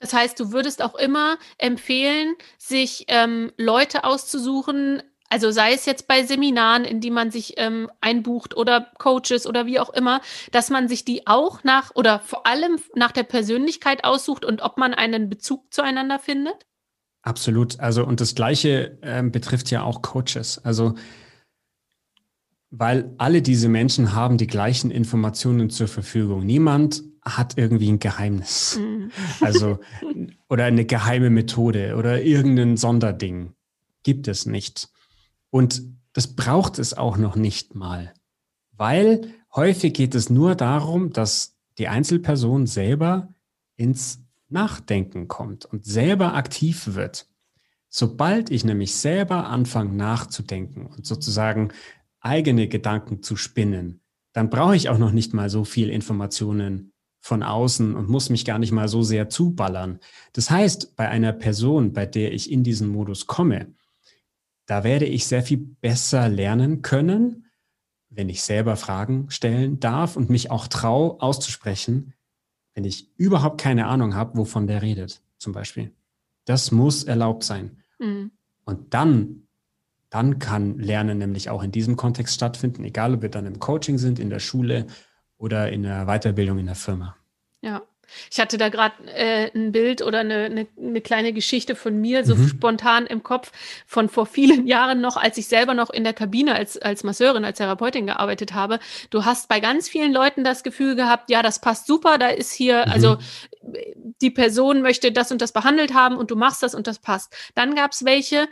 Das heißt, du würdest auch immer empfehlen, sich ähm, Leute auszusuchen, also sei es jetzt bei Seminaren, in die man sich ähm, einbucht oder Coaches oder wie auch immer, dass man sich die auch nach oder vor allem nach der Persönlichkeit aussucht und ob man einen Bezug zueinander findet? Absolut. Also, und das Gleiche ähm, betrifft ja auch Coaches. Also, weil alle diese Menschen haben die gleichen Informationen zur Verfügung. Niemand hat irgendwie ein Geheimnis. Mhm. Also, oder eine geheime Methode oder irgendein Sonderding. Gibt es nicht. Und das braucht es auch noch nicht mal. Weil häufig geht es nur darum, dass die Einzelperson selber ins Nachdenken kommt und selber aktiv wird. Sobald ich nämlich selber anfange nachzudenken und sozusagen eigene Gedanken zu spinnen, dann brauche ich auch noch nicht mal so viel Informationen von außen und muss mich gar nicht mal so sehr zuballern. Das heißt, bei einer Person, bei der ich in diesen Modus komme, da werde ich sehr viel besser lernen können, wenn ich selber Fragen stellen darf und mich auch traue auszusprechen, wenn ich überhaupt keine Ahnung habe, wovon der redet, zum Beispiel. Das muss erlaubt sein. Mhm. Und dann dann kann Lernen nämlich auch in diesem Kontext stattfinden, egal ob wir dann im Coaching sind, in der Schule oder in der Weiterbildung in der Firma. Ja. Ich hatte da gerade äh, ein Bild oder eine, eine, eine, kleine Geschichte von mir so mhm. spontan im Kopf von vor vielen *laughs* Jahren noch, als ich selber noch in der Kabine als, als Masseurin, als Therapeutin gearbeitet habe. Du hast bei ganz vielen Leuten das Gefühl gehabt, ja, das passt super, da ist hier, mhm. also die Person möchte das und das behandelt haben und du machst das und das passt. Dann gab es welche,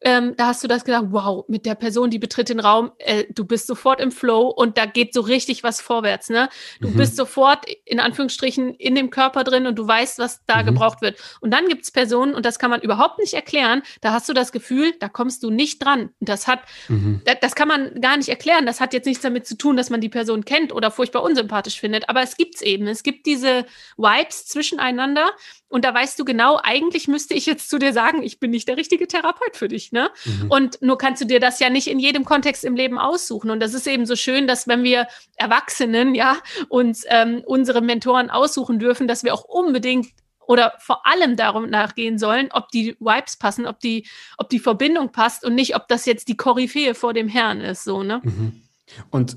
ähm, da hast du das gedacht, wow, mit der Person, die betritt den Raum, äh, du bist sofort im Flow und da geht so richtig was vorwärts, ne? Du mhm. bist sofort in Anführungsstrichen in dem Körper drin und du weißt, was da mhm. gebraucht wird. Und dann gibt's Personen, und das kann man überhaupt nicht erklären, da hast du das Gefühl, da kommst du nicht dran. Das hat, mhm. das, das, kann man gar nicht erklären. Das hat jetzt nichts damit zu tun, dass man die Person kennt oder furchtbar unsympathisch findet, aber es gibt's eben. Es gibt diese Vibes zwischeneinander und da weißt du genau, eigentlich müsste ich jetzt zu dir sagen, ich bin nicht der richtige Therapeut für dich, ne? Mhm. Und nur kannst du dir das ja nicht in jedem Kontext im Leben aussuchen. Und das ist eben so schön, dass wenn wir Erwachsenen, ja, uns ähm, unsere Mentoren aussuchen dürfen, dass wir auch unbedingt oder vor allem darum nachgehen sollen, ob die Vibes passen, ob die, ob die Verbindung passt und nicht, ob das jetzt die Koryphäe vor dem Herrn ist, so, ne? Mhm. Und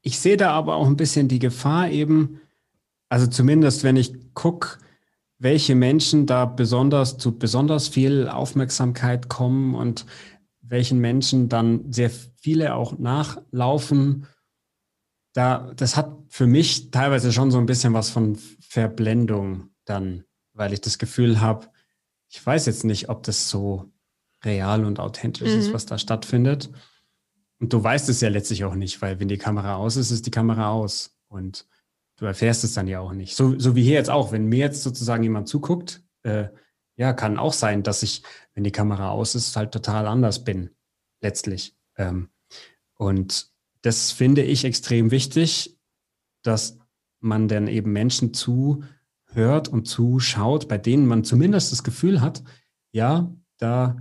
ich sehe da aber auch ein bisschen die Gefahr eben, also zumindest wenn ich gucke, welche Menschen da besonders zu besonders viel Aufmerksamkeit kommen und welchen Menschen dann sehr viele auch nachlaufen. Da, das hat für mich teilweise schon so ein bisschen was von Verblendung dann, weil ich das Gefühl habe, ich weiß jetzt nicht, ob das so real und authentisch mhm. ist, was da stattfindet. Und du weißt es ja letztlich auch nicht, weil wenn die Kamera aus ist, ist die Kamera aus. Und du erfährst es dann ja auch nicht. So, so wie hier jetzt auch, wenn mir jetzt sozusagen jemand zuguckt, äh, ja, kann auch sein, dass ich, wenn die Kamera aus ist, halt total anders bin, letztlich. Ähm, und das finde ich extrem wichtig, dass man dann eben Menschen zuhört und zuschaut, bei denen man zumindest das Gefühl hat, ja, da,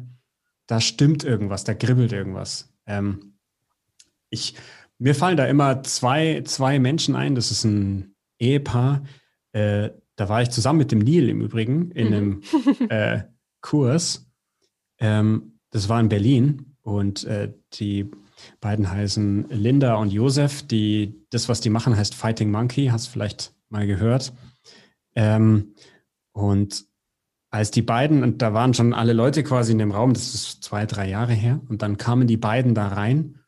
da stimmt irgendwas, da kribbelt irgendwas. Ähm, ich, mir fallen da immer zwei, zwei Menschen ein. Das ist ein Ehepaar. Äh, da war ich zusammen mit dem Neil im Übrigen in einem mhm. äh, Kurs. Ähm, das war in Berlin und äh, die beiden heißen Linda und Josef. Die, das, was die machen, heißt Fighting Monkey. Hast du vielleicht mal gehört. Ähm, und als die beiden, und da waren schon alle Leute quasi in dem Raum, das ist zwei, drei Jahre her, und dann kamen die beiden da rein.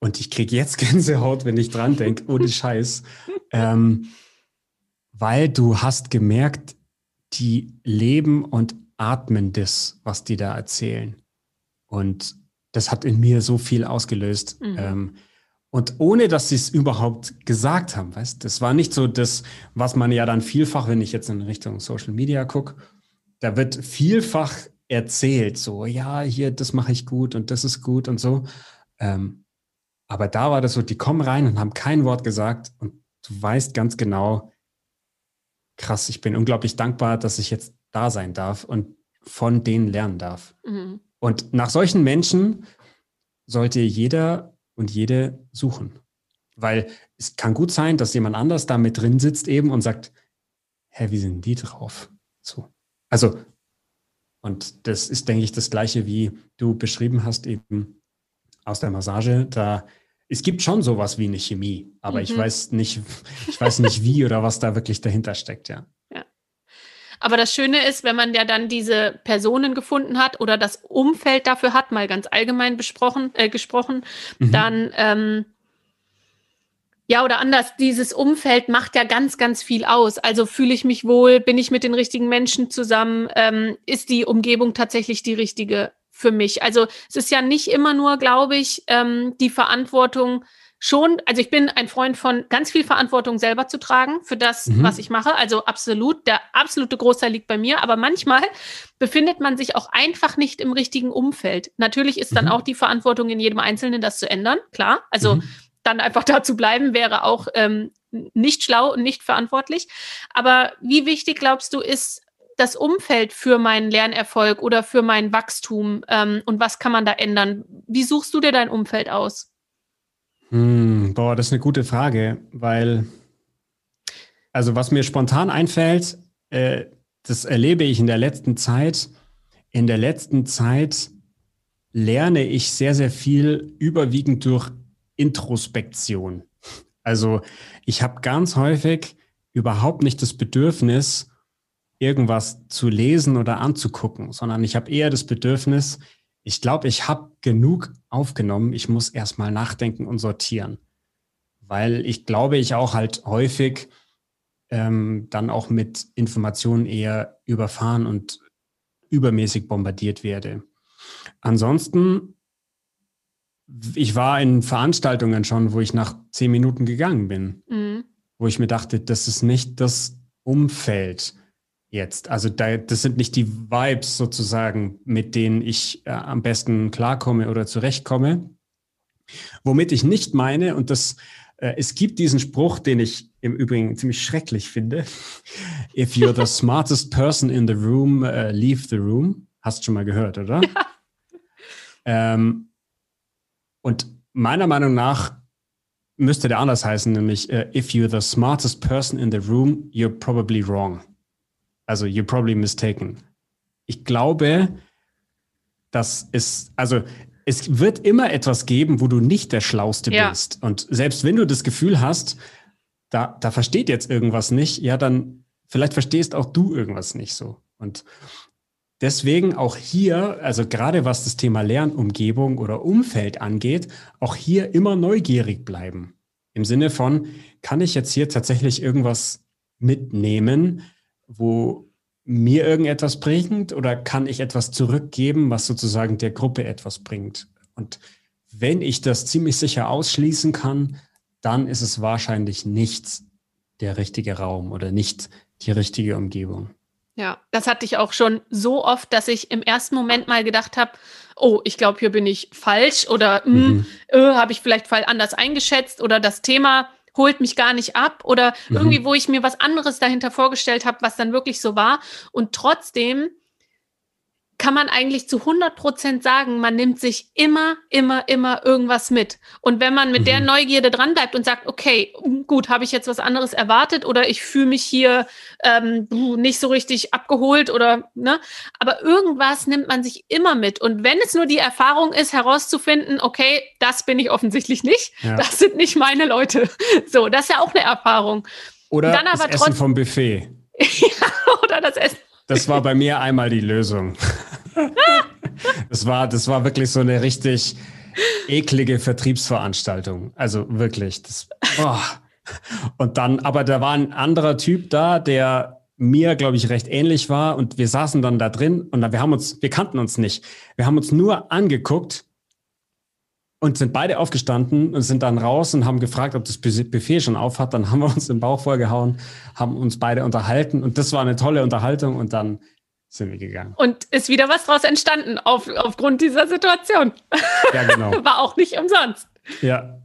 Und ich kriege jetzt Gänsehaut, wenn ich dran denke, ohne *laughs* Scheiß. Ähm, weil du hast gemerkt, die leben und atmen das, was die da erzählen. Und das hat in mir so viel ausgelöst. Mhm. Ähm, und ohne, dass sie es überhaupt gesagt haben, weißt das war nicht so das, was man ja dann vielfach, wenn ich jetzt in Richtung Social Media gucke, da wird vielfach erzählt, so, ja, hier, das mache ich gut und das ist gut und so. Ähm, aber da war das so, die kommen rein und haben kein Wort gesagt und du weißt ganz genau, krass, ich bin unglaublich dankbar, dass ich jetzt da sein darf und von denen lernen darf. Mhm. Und nach solchen Menschen sollte jeder und jede suchen. Weil es kann gut sein, dass jemand anders da mit drin sitzt eben und sagt, hä, wie sind die drauf? So. Also, und das ist, denke ich, das Gleiche, wie du beschrieben hast, eben aus der Massage. Da, es gibt schon sowas wie eine Chemie, aber mhm. ich weiß nicht, *laughs* ich weiß nicht wie oder was da wirklich dahinter steckt, ja. Aber das Schöne ist, wenn man ja dann diese Personen gefunden hat oder das Umfeld dafür hat, mal ganz allgemein besprochen, äh, gesprochen, mhm. dann ähm, ja, oder anders, dieses Umfeld macht ja ganz, ganz viel aus. Also fühle ich mich wohl, bin ich mit den richtigen Menschen zusammen, ähm, ist die Umgebung tatsächlich die richtige für mich. Also es ist ja nicht immer nur, glaube ich, ähm, die Verantwortung, schon, also ich bin ein Freund von ganz viel Verantwortung selber zu tragen für das, mhm. was ich mache. Also absolut, der absolute Großteil liegt bei mir, aber manchmal befindet man sich auch einfach nicht im richtigen Umfeld. Natürlich ist dann mhm. auch die Verantwortung in jedem Einzelnen, das zu ändern, klar. Also mhm. dann einfach *laughs* da zu bleiben, wäre auch ähm, nicht schlau und nicht verantwortlich. Aber wie wichtig, glaubst du, ist das Umfeld für meinen Lernerfolg oder für mein Wachstum ähm, und was kann man da ändern? Wie suchst du dir dein Umfeld aus? Hm, boah, das ist eine gute Frage, weil, also was mir spontan einfällt, äh, das erlebe ich in der letzten Zeit. In der letzten Zeit lerne ich sehr, sehr viel überwiegend durch Introspektion. Also ich habe ganz häufig überhaupt nicht das Bedürfnis, irgendwas zu lesen oder anzugucken, sondern ich habe eher das Bedürfnis, ich glaube, ich habe genug aufgenommen. Ich muss erstmal nachdenken und sortieren. Weil ich glaube, ich auch halt häufig ähm, dann auch mit Informationen eher überfahren und übermäßig bombardiert werde. Ansonsten, ich war in Veranstaltungen schon, wo ich nach zehn Minuten gegangen bin, mhm. wo ich mir dachte, das ist nicht das Umfeld, jetzt. Also da, das sind nicht die Vibes sozusagen, mit denen ich äh, am besten klarkomme oder zurechtkomme. Womit ich nicht meine, und das, äh, es gibt diesen Spruch, den ich im Übrigen ziemlich schrecklich finde. *laughs* If you're the *laughs* smartest person in the room, uh, leave the room. Hast du schon mal gehört, oder? Ja. Ähm, und meiner Meinung nach müsste der anders heißen, nämlich uh, if you're the smartest person in the room, you're probably wrong. Also, you're probably mistaken. Ich glaube, dass es, also, es wird immer etwas geben, wo du nicht der Schlauste ja. bist. Und selbst wenn du das Gefühl hast, da, da versteht jetzt irgendwas nicht, ja, dann vielleicht verstehst auch du irgendwas nicht so. Und deswegen auch hier, also gerade was das Thema Lernumgebung oder Umfeld angeht, auch hier immer neugierig bleiben. Im Sinne von, kann ich jetzt hier tatsächlich irgendwas mitnehmen, wo mir irgendetwas bringt oder kann ich etwas zurückgeben, was sozusagen der Gruppe etwas bringt? Und wenn ich das ziemlich sicher ausschließen kann, dann ist es wahrscheinlich nicht der richtige Raum oder nicht die richtige Umgebung. Ja, das hatte ich auch schon so oft, dass ich im ersten Moment mal gedacht habe, oh, ich glaube, hier bin ich falsch oder hm, mhm. äh, habe ich vielleicht fall anders eingeschätzt oder das Thema holt mich gar nicht ab oder mhm. irgendwie, wo ich mir was anderes dahinter vorgestellt habe, was dann wirklich so war. Und trotzdem kann man eigentlich zu 100 Prozent sagen, man nimmt sich immer, immer, immer irgendwas mit. Und wenn man mit mhm. der Neugierde dranbleibt und sagt, okay, gut, habe ich jetzt was anderes erwartet oder ich fühle mich hier ähm, nicht so richtig abgeholt oder, ne? Aber irgendwas nimmt man sich immer mit. Und wenn es nur die Erfahrung ist, herauszufinden, okay, das bin ich offensichtlich nicht, ja. das sind nicht meine Leute. *laughs* So, das ist ja auch eine Erfahrung. Oder Dann aber das Essen vom Buffet. *laughs* ja, oder das Essen das war bei mir einmal die Lösung. *laughs* das war, das war wirklich so eine richtig eklige Vertriebsveranstaltung. Also wirklich. Das, oh. Und dann, aber da war ein anderer Typ da, der mir, glaube ich, recht ähnlich war. Und wir saßen dann da drin und wir haben uns, wir kannten uns nicht. Wir haben uns nur angeguckt und sind beide aufgestanden und sind dann raus und haben gefragt, ob das Buffet schon auf hat. Dann haben wir uns den Bauch vollgehauen, haben uns beide unterhalten und das war eine tolle Unterhaltung und dann sind wir gegangen. Und ist wieder was draus entstanden auf, aufgrund dieser Situation. Ja, genau. *laughs* war auch nicht umsonst. Ja.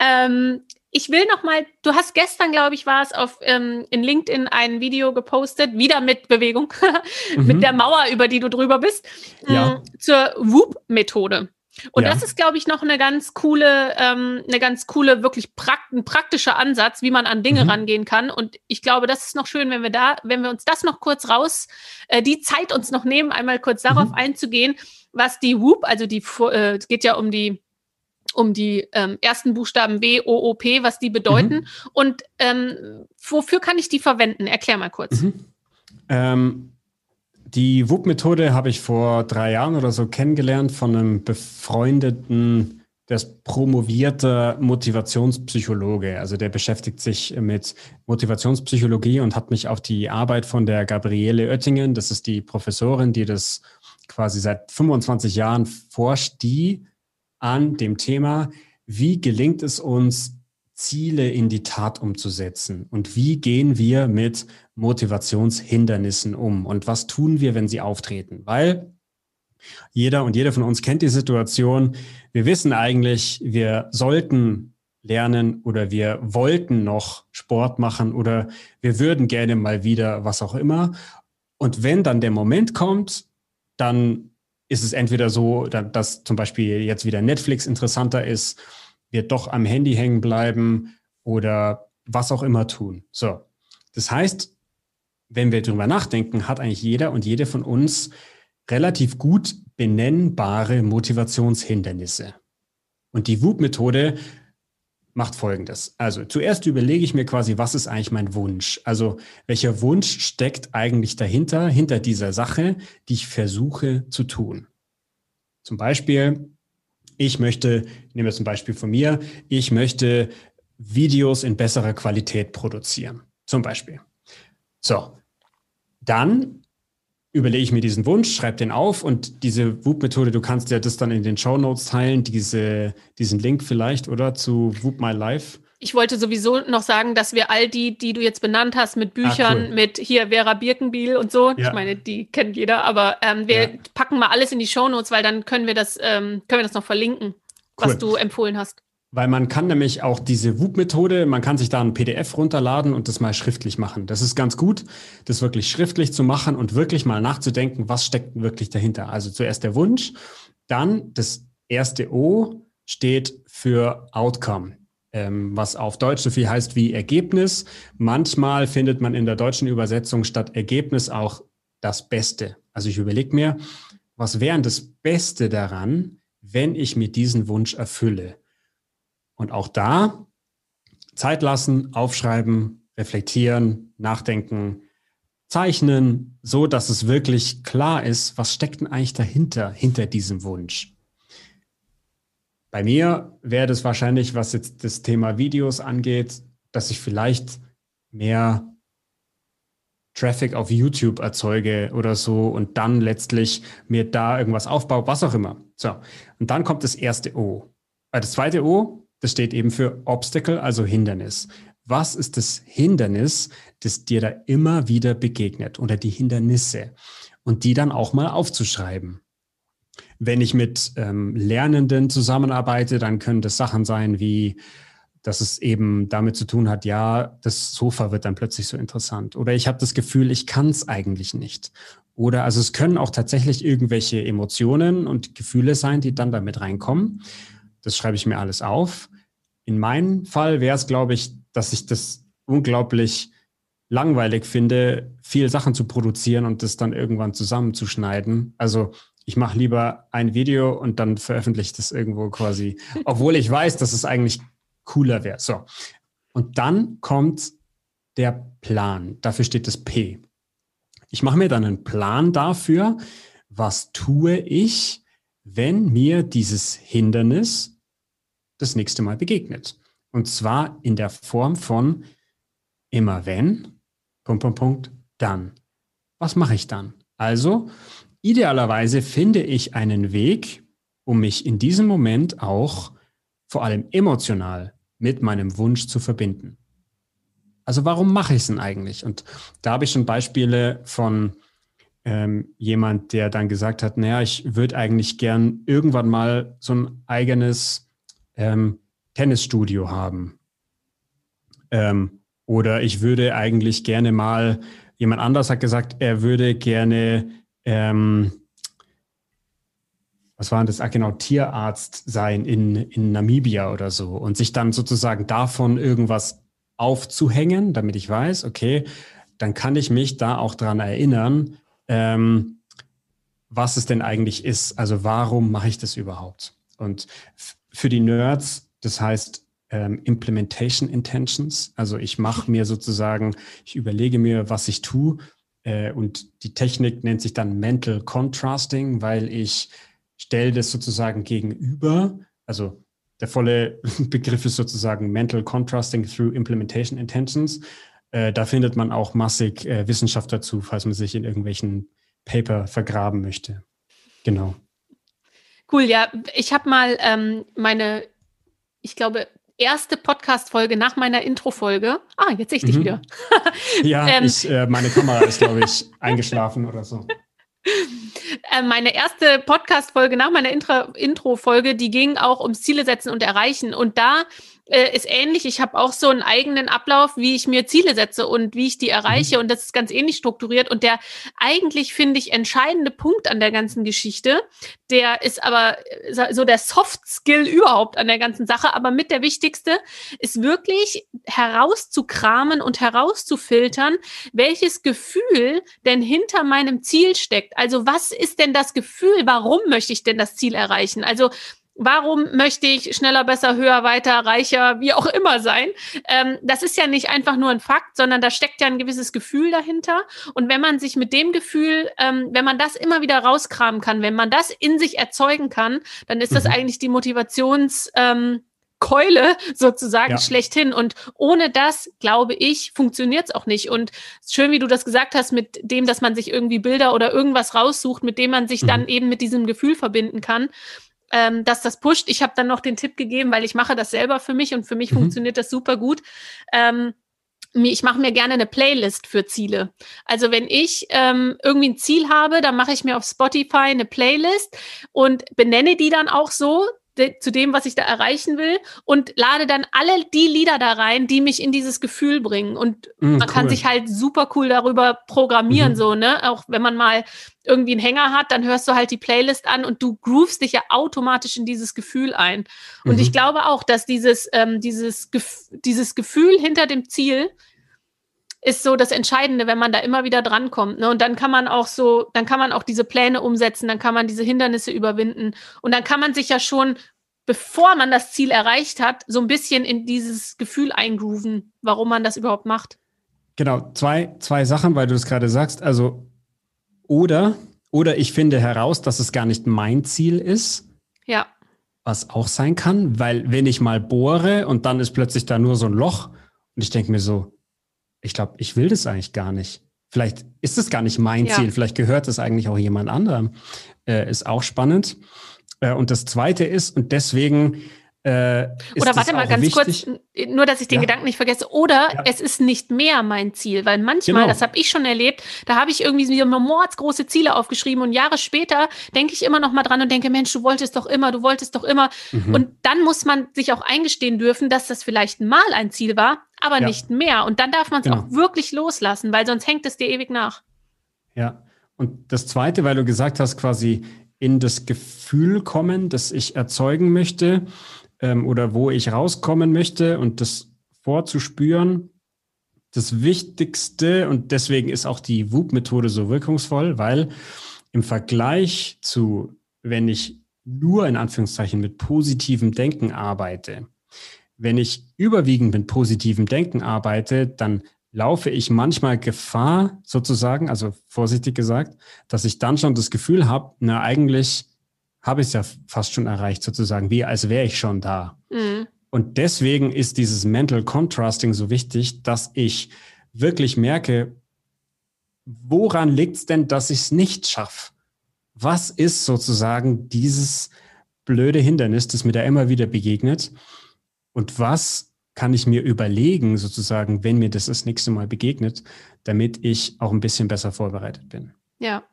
Ähm, ich will noch mal, du hast gestern, glaube ich, war es auf ähm, in LinkedIn ein Video gepostet, wieder mit Bewegung, *laughs* mhm. mit der Mauer, über die du drüber bist, ja. Mm, zur WOOP-Methode. Und ja. das ist, glaube ich, noch eine ganz coole, ähm, eine ganz coole, wirklich prakt ein praktischer Ansatz, wie man an Dinge mhm. rangehen kann. Und ich glaube, das ist noch schön, wenn wir da, wenn wir uns das noch kurz raus, äh, die Zeit uns noch nehmen, einmal kurz darauf mhm. einzugehen, was die WOOP, also die, äh, es geht ja um die um die ähm, ersten Buchstaben B, O, O, P, was die bedeuten. Mhm. Und ähm, wofür kann ich die verwenden? Erklär mal kurz. Mhm. Ähm, die WUP-Methode habe ich vor drei Jahren oder so kennengelernt von einem befreundeten, der ist promovierter Motivationspsychologe. Also der beschäftigt sich mit Motivationspsychologie und hat mich auf die Arbeit von der Gabriele Oettingen, das ist die Professorin, die das quasi seit 25 Jahren forscht, die an dem Thema, wie gelingt es uns, Ziele in die Tat umzusetzen? Und wie gehen wir mit Motivationshindernissen um? Und was tun wir, wenn sie auftreten? Weil jeder und jede von uns kennt die Situation. Wir wissen eigentlich, wir sollten lernen oder wir wollten noch Sport machen oder wir würden gerne mal wieder was auch immer. Und wenn dann der Moment kommt, dann ist es entweder so, dass zum Beispiel jetzt wieder Netflix interessanter ist wir doch am Handy hängen bleiben oder was auch immer tun. So. Das heißt, wenn wir darüber nachdenken, hat eigentlich jeder und jede von uns relativ gut benennbare Motivationshindernisse. Und die WUP-Methode macht Folgendes. Also zuerst überlege ich mir quasi, was ist eigentlich mein Wunsch? Also welcher Wunsch steckt eigentlich dahinter, hinter dieser Sache, die ich versuche zu tun? Zum Beispiel, ich möchte, ich nehme jetzt ein Beispiel von mir, ich möchte Videos in besserer Qualität produzieren, zum Beispiel. So, dann überlege ich mir diesen Wunsch, schreibe den auf und diese Whoop-Methode, du kannst ja das dann in den Show Notes teilen, diese, diesen Link vielleicht, oder zu Whoop My Life. Ich wollte sowieso noch sagen, dass wir all die, die du jetzt benannt hast, mit Büchern, ah, cool. mit hier Vera Birkenbiel und so, ja. ich meine, die kennt jeder, aber ähm, wir ja. packen mal alles in die Shownotes, weil dann können wir das, ähm, können wir das noch verlinken, cool. was du empfohlen hast. Weil man kann nämlich auch diese WUP-Methode, man kann sich da ein PDF runterladen und das mal schriftlich machen. Das ist ganz gut, das wirklich schriftlich zu machen und wirklich mal nachzudenken, was steckt wirklich dahinter. Also zuerst der Wunsch, dann das erste O steht für Outcome was auf Deutsch so viel heißt wie Ergebnis. Manchmal findet man in der deutschen Übersetzung statt Ergebnis auch das Beste. Also ich überlege mir, was wäre das Beste daran, wenn ich mir diesen Wunsch erfülle? Und auch da Zeit lassen, aufschreiben, reflektieren, nachdenken, zeichnen, so dass es wirklich klar ist, was steckt denn eigentlich dahinter, hinter diesem Wunsch. Bei mir wäre das wahrscheinlich, was jetzt das Thema Videos angeht, dass ich vielleicht mehr Traffic auf YouTube erzeuge oder so und dann letztlich mir da irgendwas aufbaue, was auch immer. So, und dann kommt das erste O. Das zweite O, das steht eben für Obstacle, also Hindernis. Was ist das Hindernis, das dir da immer wieder begegnet oder die Hindernisse? Und die dann auch mal aufzuschreiben. Wenn ich mit ähm, Lernenden zusammenarbeite, dann können das Sachen sein wie, dass es eben damit zu tun hat, ja, das Sofa wird dann plötzlich so interessant. Oder ich habe das Gefühl, ich kann es eigentlich nicht. Oder also es können auch tatsächlich irgendwelche Emotionen und Gefühle sein, die dann damit reinkommen. Das schreibe ich mir alles auf. In meinem Fall wäre es, glaube ich, dass ich das unglaublich langweilig finde, viel Sachen zu produzieren und das dann irgendwann zusammenzuschneiden. Also ich mache lieber ein Video und dann veröffentliche ich das irgendwo quasi, obwohl ich weiß, dass es eigentlich cooler wäre. So. Und dann kommt der Plan. Dafür steht das P. Ich mache mir dann einen Plan dafür, was tue ich, wenn mir dieses Hindernis das nächste Mal begegnet. Und zwar in der Form von immer wenn, Punkt, Punkt, Punkt, dann. Was mache ich dann? Also Idealerweise finde ich einen Weg, um mich in diesem Moment auch vor allem emotional mit meinem Wunsch zu verbinden. Also warum mache ich es denn eigentlich? Und da habe ich schon Beispiele von ähm, jemand, der dann gesagt hat, naja, ich würde eigentlich gern irgendwann mal so ein eigenes ähm, Tennisstudio haben. Ähm, oder ich würde eigentlich gerne mal, jemand anders hat gesagt, er würde gerne ähm, was war das? Ah, genau, Tierarzt sein in, in Namibia oder so und sich dann sozusagen davon irgendwas aufzuhängen, damit ich weiß, okay, dann kann ich mich da auch dran erinnern, ähm, was es denn eigentlich ist. Also warum mache ich das überhaupt? Und für die Nerds, das heißt ähm, Implementation Intentions. Also ich mache mir sozusagen, ich überlege mir, was ich tue äh, und die Technik nennt sich dann Mental Contrasting, weil ich stelle das sozusagen gegenüber. Also der volle *laughs* Begriff ist sozusagen Mental Contrasting through Implementation Intentions. Äh, da findet man auch massig äh, Wissenschaft dazu, falls man sich in irgendwelchen Paper vergraben möchte. Genau. Cool, ja. Ich habe mal ähm, meine, ich glaube, erste Podcast-Folge nach meiner Intro-Folge. Ah, jetzt sehe ich dich mhm. wieder. *laughs* ja, ähm, ich, äh, meine Kamera ist, glaube ich, *laughs* eingeschlafen oder so. Äh, meine erste Podcast-Folge nach meiner Intro-Folge, die ging auch ums Ziele setzen und erreichen. Und da äh, ist ähnlich. Ich habe auch so einen eigenen Ablauf, wie ich mir Ziele setze und wie ich die erreiche. Mhm. Und das ist ganz ähnlich strukturiert. Und der eigentlich, finde ich, entscheidende Punkt an der ganzen Geschichte, der ist aber äh, so der Soft-Skill überhaupt an der ganzen Sache. Aber mit der wichtigste ist wirklich herauszukramen und herauszufiltern, welches Gefühl denn hinter meinem Ziel steckt. Also was ist denn das Gefühl? Warum möchte ich denn das Ziel erreichen? Also Warum möchte ich schneller, besser, höher, weiter, reicher, wie auch immer sein? Ähm, das ist ja nicht einfach nur ein Fakt, sondern da steckt ja ein gewisses Gefühl dahinter. Und wenn man sich mit dem Gefühl, ähm, wenn man das immer wieder rauskramen kann, wenn man das in sich erzeugen kann, dann ist das mhm. eigentlich die Motivations, ähm, Keule sozusagen ja. schlechthin. Und ohne das, glaube ich, funktioniert es auch nicht. Und schön, wie du das gesagt hast, mit dem, dass man sich irgendwie Bilder oder irgendwas raussucht, mit dem man sich mhm. dann eben mit diesem Gefühl verbinden kann ähm, dass das pusht. Ich habe dann noch den Tipp gegeben, weil ich mache das selber für mich und für mich mhm. funktioniert das super gut. Ähm, ich mache mir gerne eine Playlist für Ziele. Also wenn ich ähm, irgendwie ein Ziel habe, dann mache ich mir auf Spotify eine Playlist und benenne die dann auch so, de, zu dem, was ich da erreichen will und lade dann alle die Lieder da rein, die mich in dieses Gefühl bringen. Und mm, man cool. kann sich halt super cool darüber programmieren, mhm. so, ne? Auch wenn man mal irgendwie einen Hänger hat, dann hörst du halt die Playlist an und du groovst dich ja automatisch in dieses Gefühl ein. Und mhm. ich glaube auch, dass dieses, ähm, dieses, Gef dieses Gefühl hinter dem Ziel ist so das Entscheidende, wenn man da immer wieder drankommt. Ne? Und dann kann man auch so, dann kann man auch diese Pläne umsetzen, dann kann man diese Hindernisse überwinden. Und dann kann man sich ja schon, bevor man das Ziel erreicht hat, so ein bisschen in dieses Gefühl eingrooven, warum man das überhaupt macht. Genau, zwei, zwei Sachen, weil du das gerade sagst. Also, oder, oder ich finde heraus, dass es gar nicht mein Ziel ist. Ja. Was auch sein kann, weil wenn ich mal bohre und dann ist plötzlich da nur so ein Loch und ich denke mir so, ich glaube, ich will das eigentlich gar nicht. Vielleicht ist es gar nicht mein ja. Ziel, vielleicht gehört es eigentlich auch jemand anderem. Äh, ist auch spannend. Äh, und das Zweite ist, und deswegen äh, Oder warte mal ganz wichtig? kurz, nur dass ich den ja. Gedanken nicht vergesse. Oder ja. es ist nicht mehr mein Ziel, weil manchmal, genau. das habe ich schon erlebt, da habe ich irgendwie so mordsgroße Ziele aufgeschrieben und Jahre später denke ich immer noch mal dran und denke, Mensch, du wolltest doch immer, du wolltest doch immer. Mhm. Und dann muss man sich auch eingestehen dürfen, dass das vielleicht mal ein Ziel war, aber ja. nicht mehr. Und dann darf man es genau. auch wirklich loslassen, weil sonst hängt es dir ewig nach. Ja. Und das Zweite, weil du gesagt hast, quasi in das Gefühl kommen, das ich erzeugen möchte, ähm, oder wo ich rauskommen möchte und das vorzuspüren. Das Wichtigste, und deswegen ist auch die WUP-Methode so wirkungsvoll, weil im Vergleich zu, wenn ich nur in Anführungszeichen mit positivem Denken arbeite, wenn ich überwiegend mit positivem Denken arbeite, dann laufe ich manchmal Gefahr, sozusagen, also vorsichtig gesagt, dass ich dann schon das Gefühl habe, na eigentlich habe ich es ja fast schon erreicht, sozusagen, wie als wäre ich schon da. Mhm. Und deswegen ist dieses Mental Contrasting so wichtig, dass ich wirklich merke, woran liegt es denn, dass ich es nicht schaffe? Was ist sozusagen dieses blöde Hindernis, das mir da immer wieder begegnet? Und was kann ich mir überlegen, sozusagen, wenn mir das das nächste Mal begegnet, damit ich auch ein bisschen besser vorbereitet bin? Ja,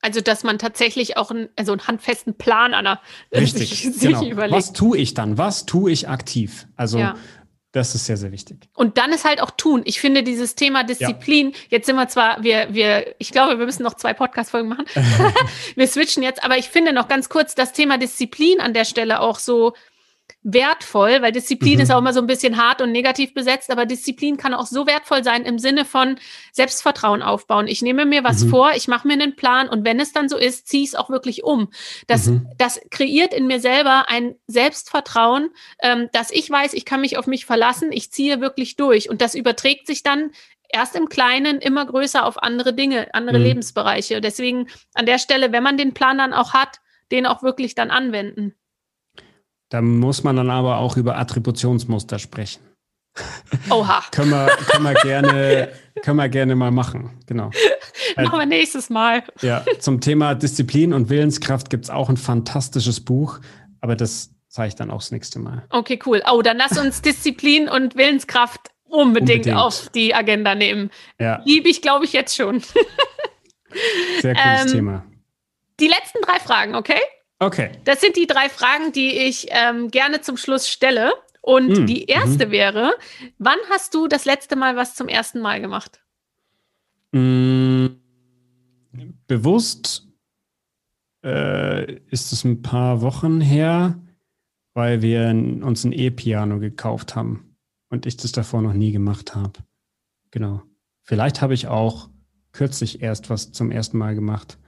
also, dass man tatsächlich auch einen, also einen handfesten Plan an der *laughs* Richtig, sich, *laughs* sich genau. überlegt. Was tue ich dann? Was tue ich aktiv? Also, ja. das ist sehr, sehr wichtig. Und dann ist halt auch tun. Ich finde dieses Thema Disziplin, ja. jetzt sind wir zwar, wir, wir, ich glaube, wir müssen noch zwei Podcast-Folgen machen. *laughs* wir switchen jetzt, aber ich finde noch ganz kurz das Thema Disziplin an der Stelle auch so wertvoll, weil Disziplin mhm. ist auch immer so ein bisschen hart und negativ besetzt, aber Disziplin kann auch so wertvoll sein im Sinne von Selbstvertrauen aufbauen. Ich nehme mir was mhm. vor, ich mache mir einen Plan und wenn es dann so ist, ziehe ich es auch wirklich um. Das, mhm. das kreiert in mir selber ein Selbstvertrauen, ähm, dass ich weiß, ich kann mich auf mich verlassen, ich ziehe wirklich durch und das überträgt sich dann erst im Kleinen immer größer auf andere Dinge, andere mhm. Lebensbereiche. Deswegen an der Stelle, wenn man den Plan dann auch hat, den auch wirklich dann anwenden. Da muss man dann aber auch über Attributionsmuster sprechen. *laughs* Oha. können, wir, können, wir gerne, können wir gerne mal machen. Genau. *laughs* Machen wir nächstes Mal. Ja, zum Thema Disziplin und Willenskraft gibt es auch ein fantastisches Buch, aber das zeige ich dann auch das nächste Mal. Okay, cool. Oh, dann lass uns Disziplin und Willenskraft unbedingt, unbedingt. auf die Agenda nehmen. Ja. Liebe ich, glaube ich, jetzt schon. Sehr cooles *laughs* ähm, Thema. Die letzten drei Fragen, okay? Okay. Das sind die drei Fragen, die ich ähm, gerne zum Schluss stelle. Und mm, die erste mm. wäre, wann hast du das letzte Mal was zum ersten Mal gemacht? Mm, bewusst äh, ist es ein paar Wochen her, weil wir uns ein E-Piano gekauft haben und ich das davor noch nie gemacht habe. Genau. Vielleicht habe ich auch kürzlich erst was zum ersten Mal gemacht.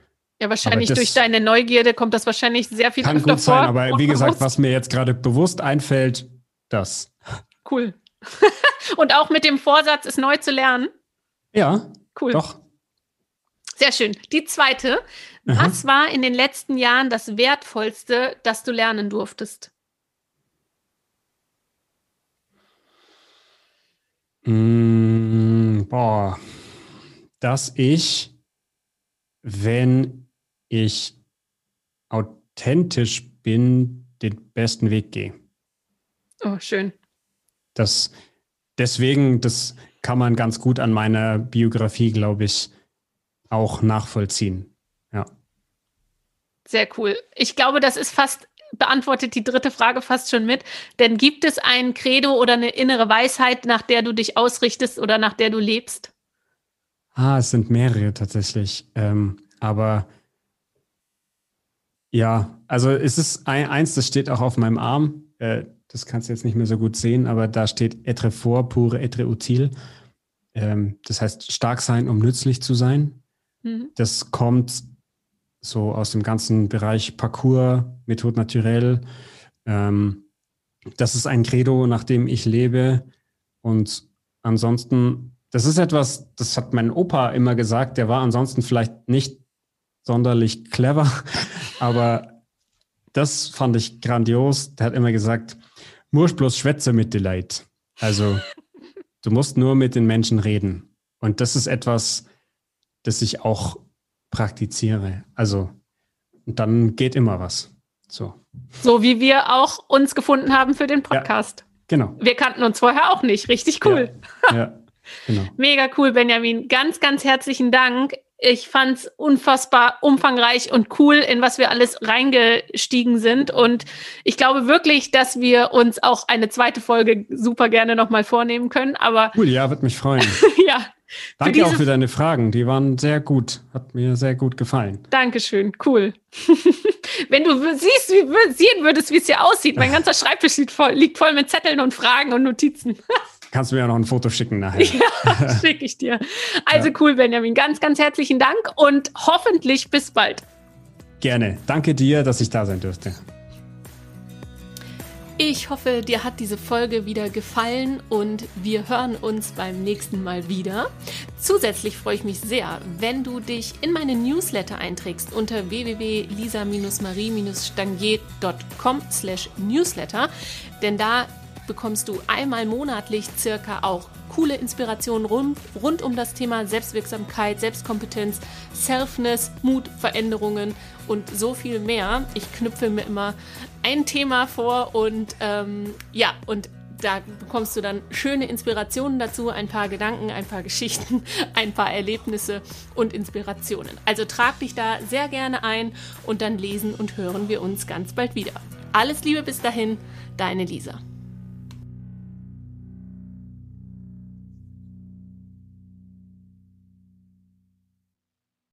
Ja, wahrscheinlich durch deine Neugierde kommt das wahrscheinlich sehr viel kann gut sein, vor. Aber wie gesagt, was mir jetzt gerade bewusst einfällt, das. Cool. *laughs* Und auch mit dem Vorsatz, es neu zu lernen. Ja. Cool. Doch. Sehr schön. Die zweite. Aha. Was war in den letzten Jahren das Wertvollste, das du lernen durftest? Mm, boah. Dass ich, wenn ich authentisch bin, den besten Weg gehe. Oh, schön. Das, deswegen, das kann man ganz gut an meiner Biografie, glaube ich, auch nachvollziehen. Ja. Sehr cool. Ich glaube, das ist fast beantwortet die dritte Frage fast schon mit. Denn gibt es ein Credo oder eine innere Weisheit, nach der du dich ausrichtest oder nach der du lebst? Ah, es sind mehrere tatsächlich. Ähm, aber ja, also es ist ein, eins, das steht auch auf meinem Arm. Äh, das kannst du jetzt nicht mehr so gut sehen, aber da steht etre fort, pure etre util. Ähm, das heißt, stark sein, um nützlich zu sein. Mhm. Das kommt so aus dem ganzen Bereich Parcours, Methode naturelle. Ähm, das ist ein Credo, nach dem ich lebe. Und ansonsten, das ist etwas, das hat mein Opa immer gesagt, der war ansonsten vielleicht nicht sonderlich clever, aber das fand ich grandios. Der hat immer gesagt, musst bloß schwätze mit den Leid. Also du musst nur mit den Menschen reden. Und das ist etwas, das ich auch praktiziere. Also und dann geht immer was. So. So wie wir auch uns gefunden haben für den Podcast. Ja, genau. Wir kannten uns vorher auch nicht. Richtig cool. Ja, ja genau. *laughs* Mega cool, Benjamin. Ganz, ganz herzlichen Dank. Ich fand es unfassbar umfangreich und cool, in was wir alles reingestiegen sind. Und ich glaube wirklich, dass wir uns auch eine zweite Folge super gerne nochmal vornehmen können. Aber cool, ja, wird mich freuen. *laughs* ja. Danke für auch für deine Fragen. Die waren sehr gut. Hat mir sehr gut gefallen. Dankeschön. Cool. *laughs* Wenn du siehst, wie, sehen würdest, wie es hier aussieht. Mein *laughs* ganzer Schreibtisch liegt voll, liegt voll mit Zetteln und Fragen und Notizen. Kannst du mir ja noch ein Foto schicken nachher. *laughs* Ja, *laughs* schicke ich dir. Also ja. cool, Benjamin. Ganz, ganz herzlichen Dank und hoffentlich bis bald. Gerne. Danke dir, dass ich da sein durfte. Ich hoffe, dir hat diese Folge wieder gefallen und wir hören uns beim nächsten Mal wieder. Zusätzlich freue ich mich sehr, wenn du dich in meine Newsletter einträgst unter www.lisa-marie-stangier.com slash newsletter, denn da bekommst du einmal monatlich circa auch coole Inspirationen rund, rund um das Thema Selbstwirksamkeit, Selbstkompetenz, Selfness, Mut, Veränderungen und so viel mehr. Ich knüpfe mir immer ein Thema vor und ähm, ja, und da bekommst du dann schöne Inspirationen dazu, ein paar Gedanken, ein paar Geschichten, *laughs* ein paar Erlebnisse und Inspirationen. Also trag dich da sehr gerne ein und dann lesen und hören wir uns ganz bald wieder. Alles Liebe bis dahin, deine Lisa.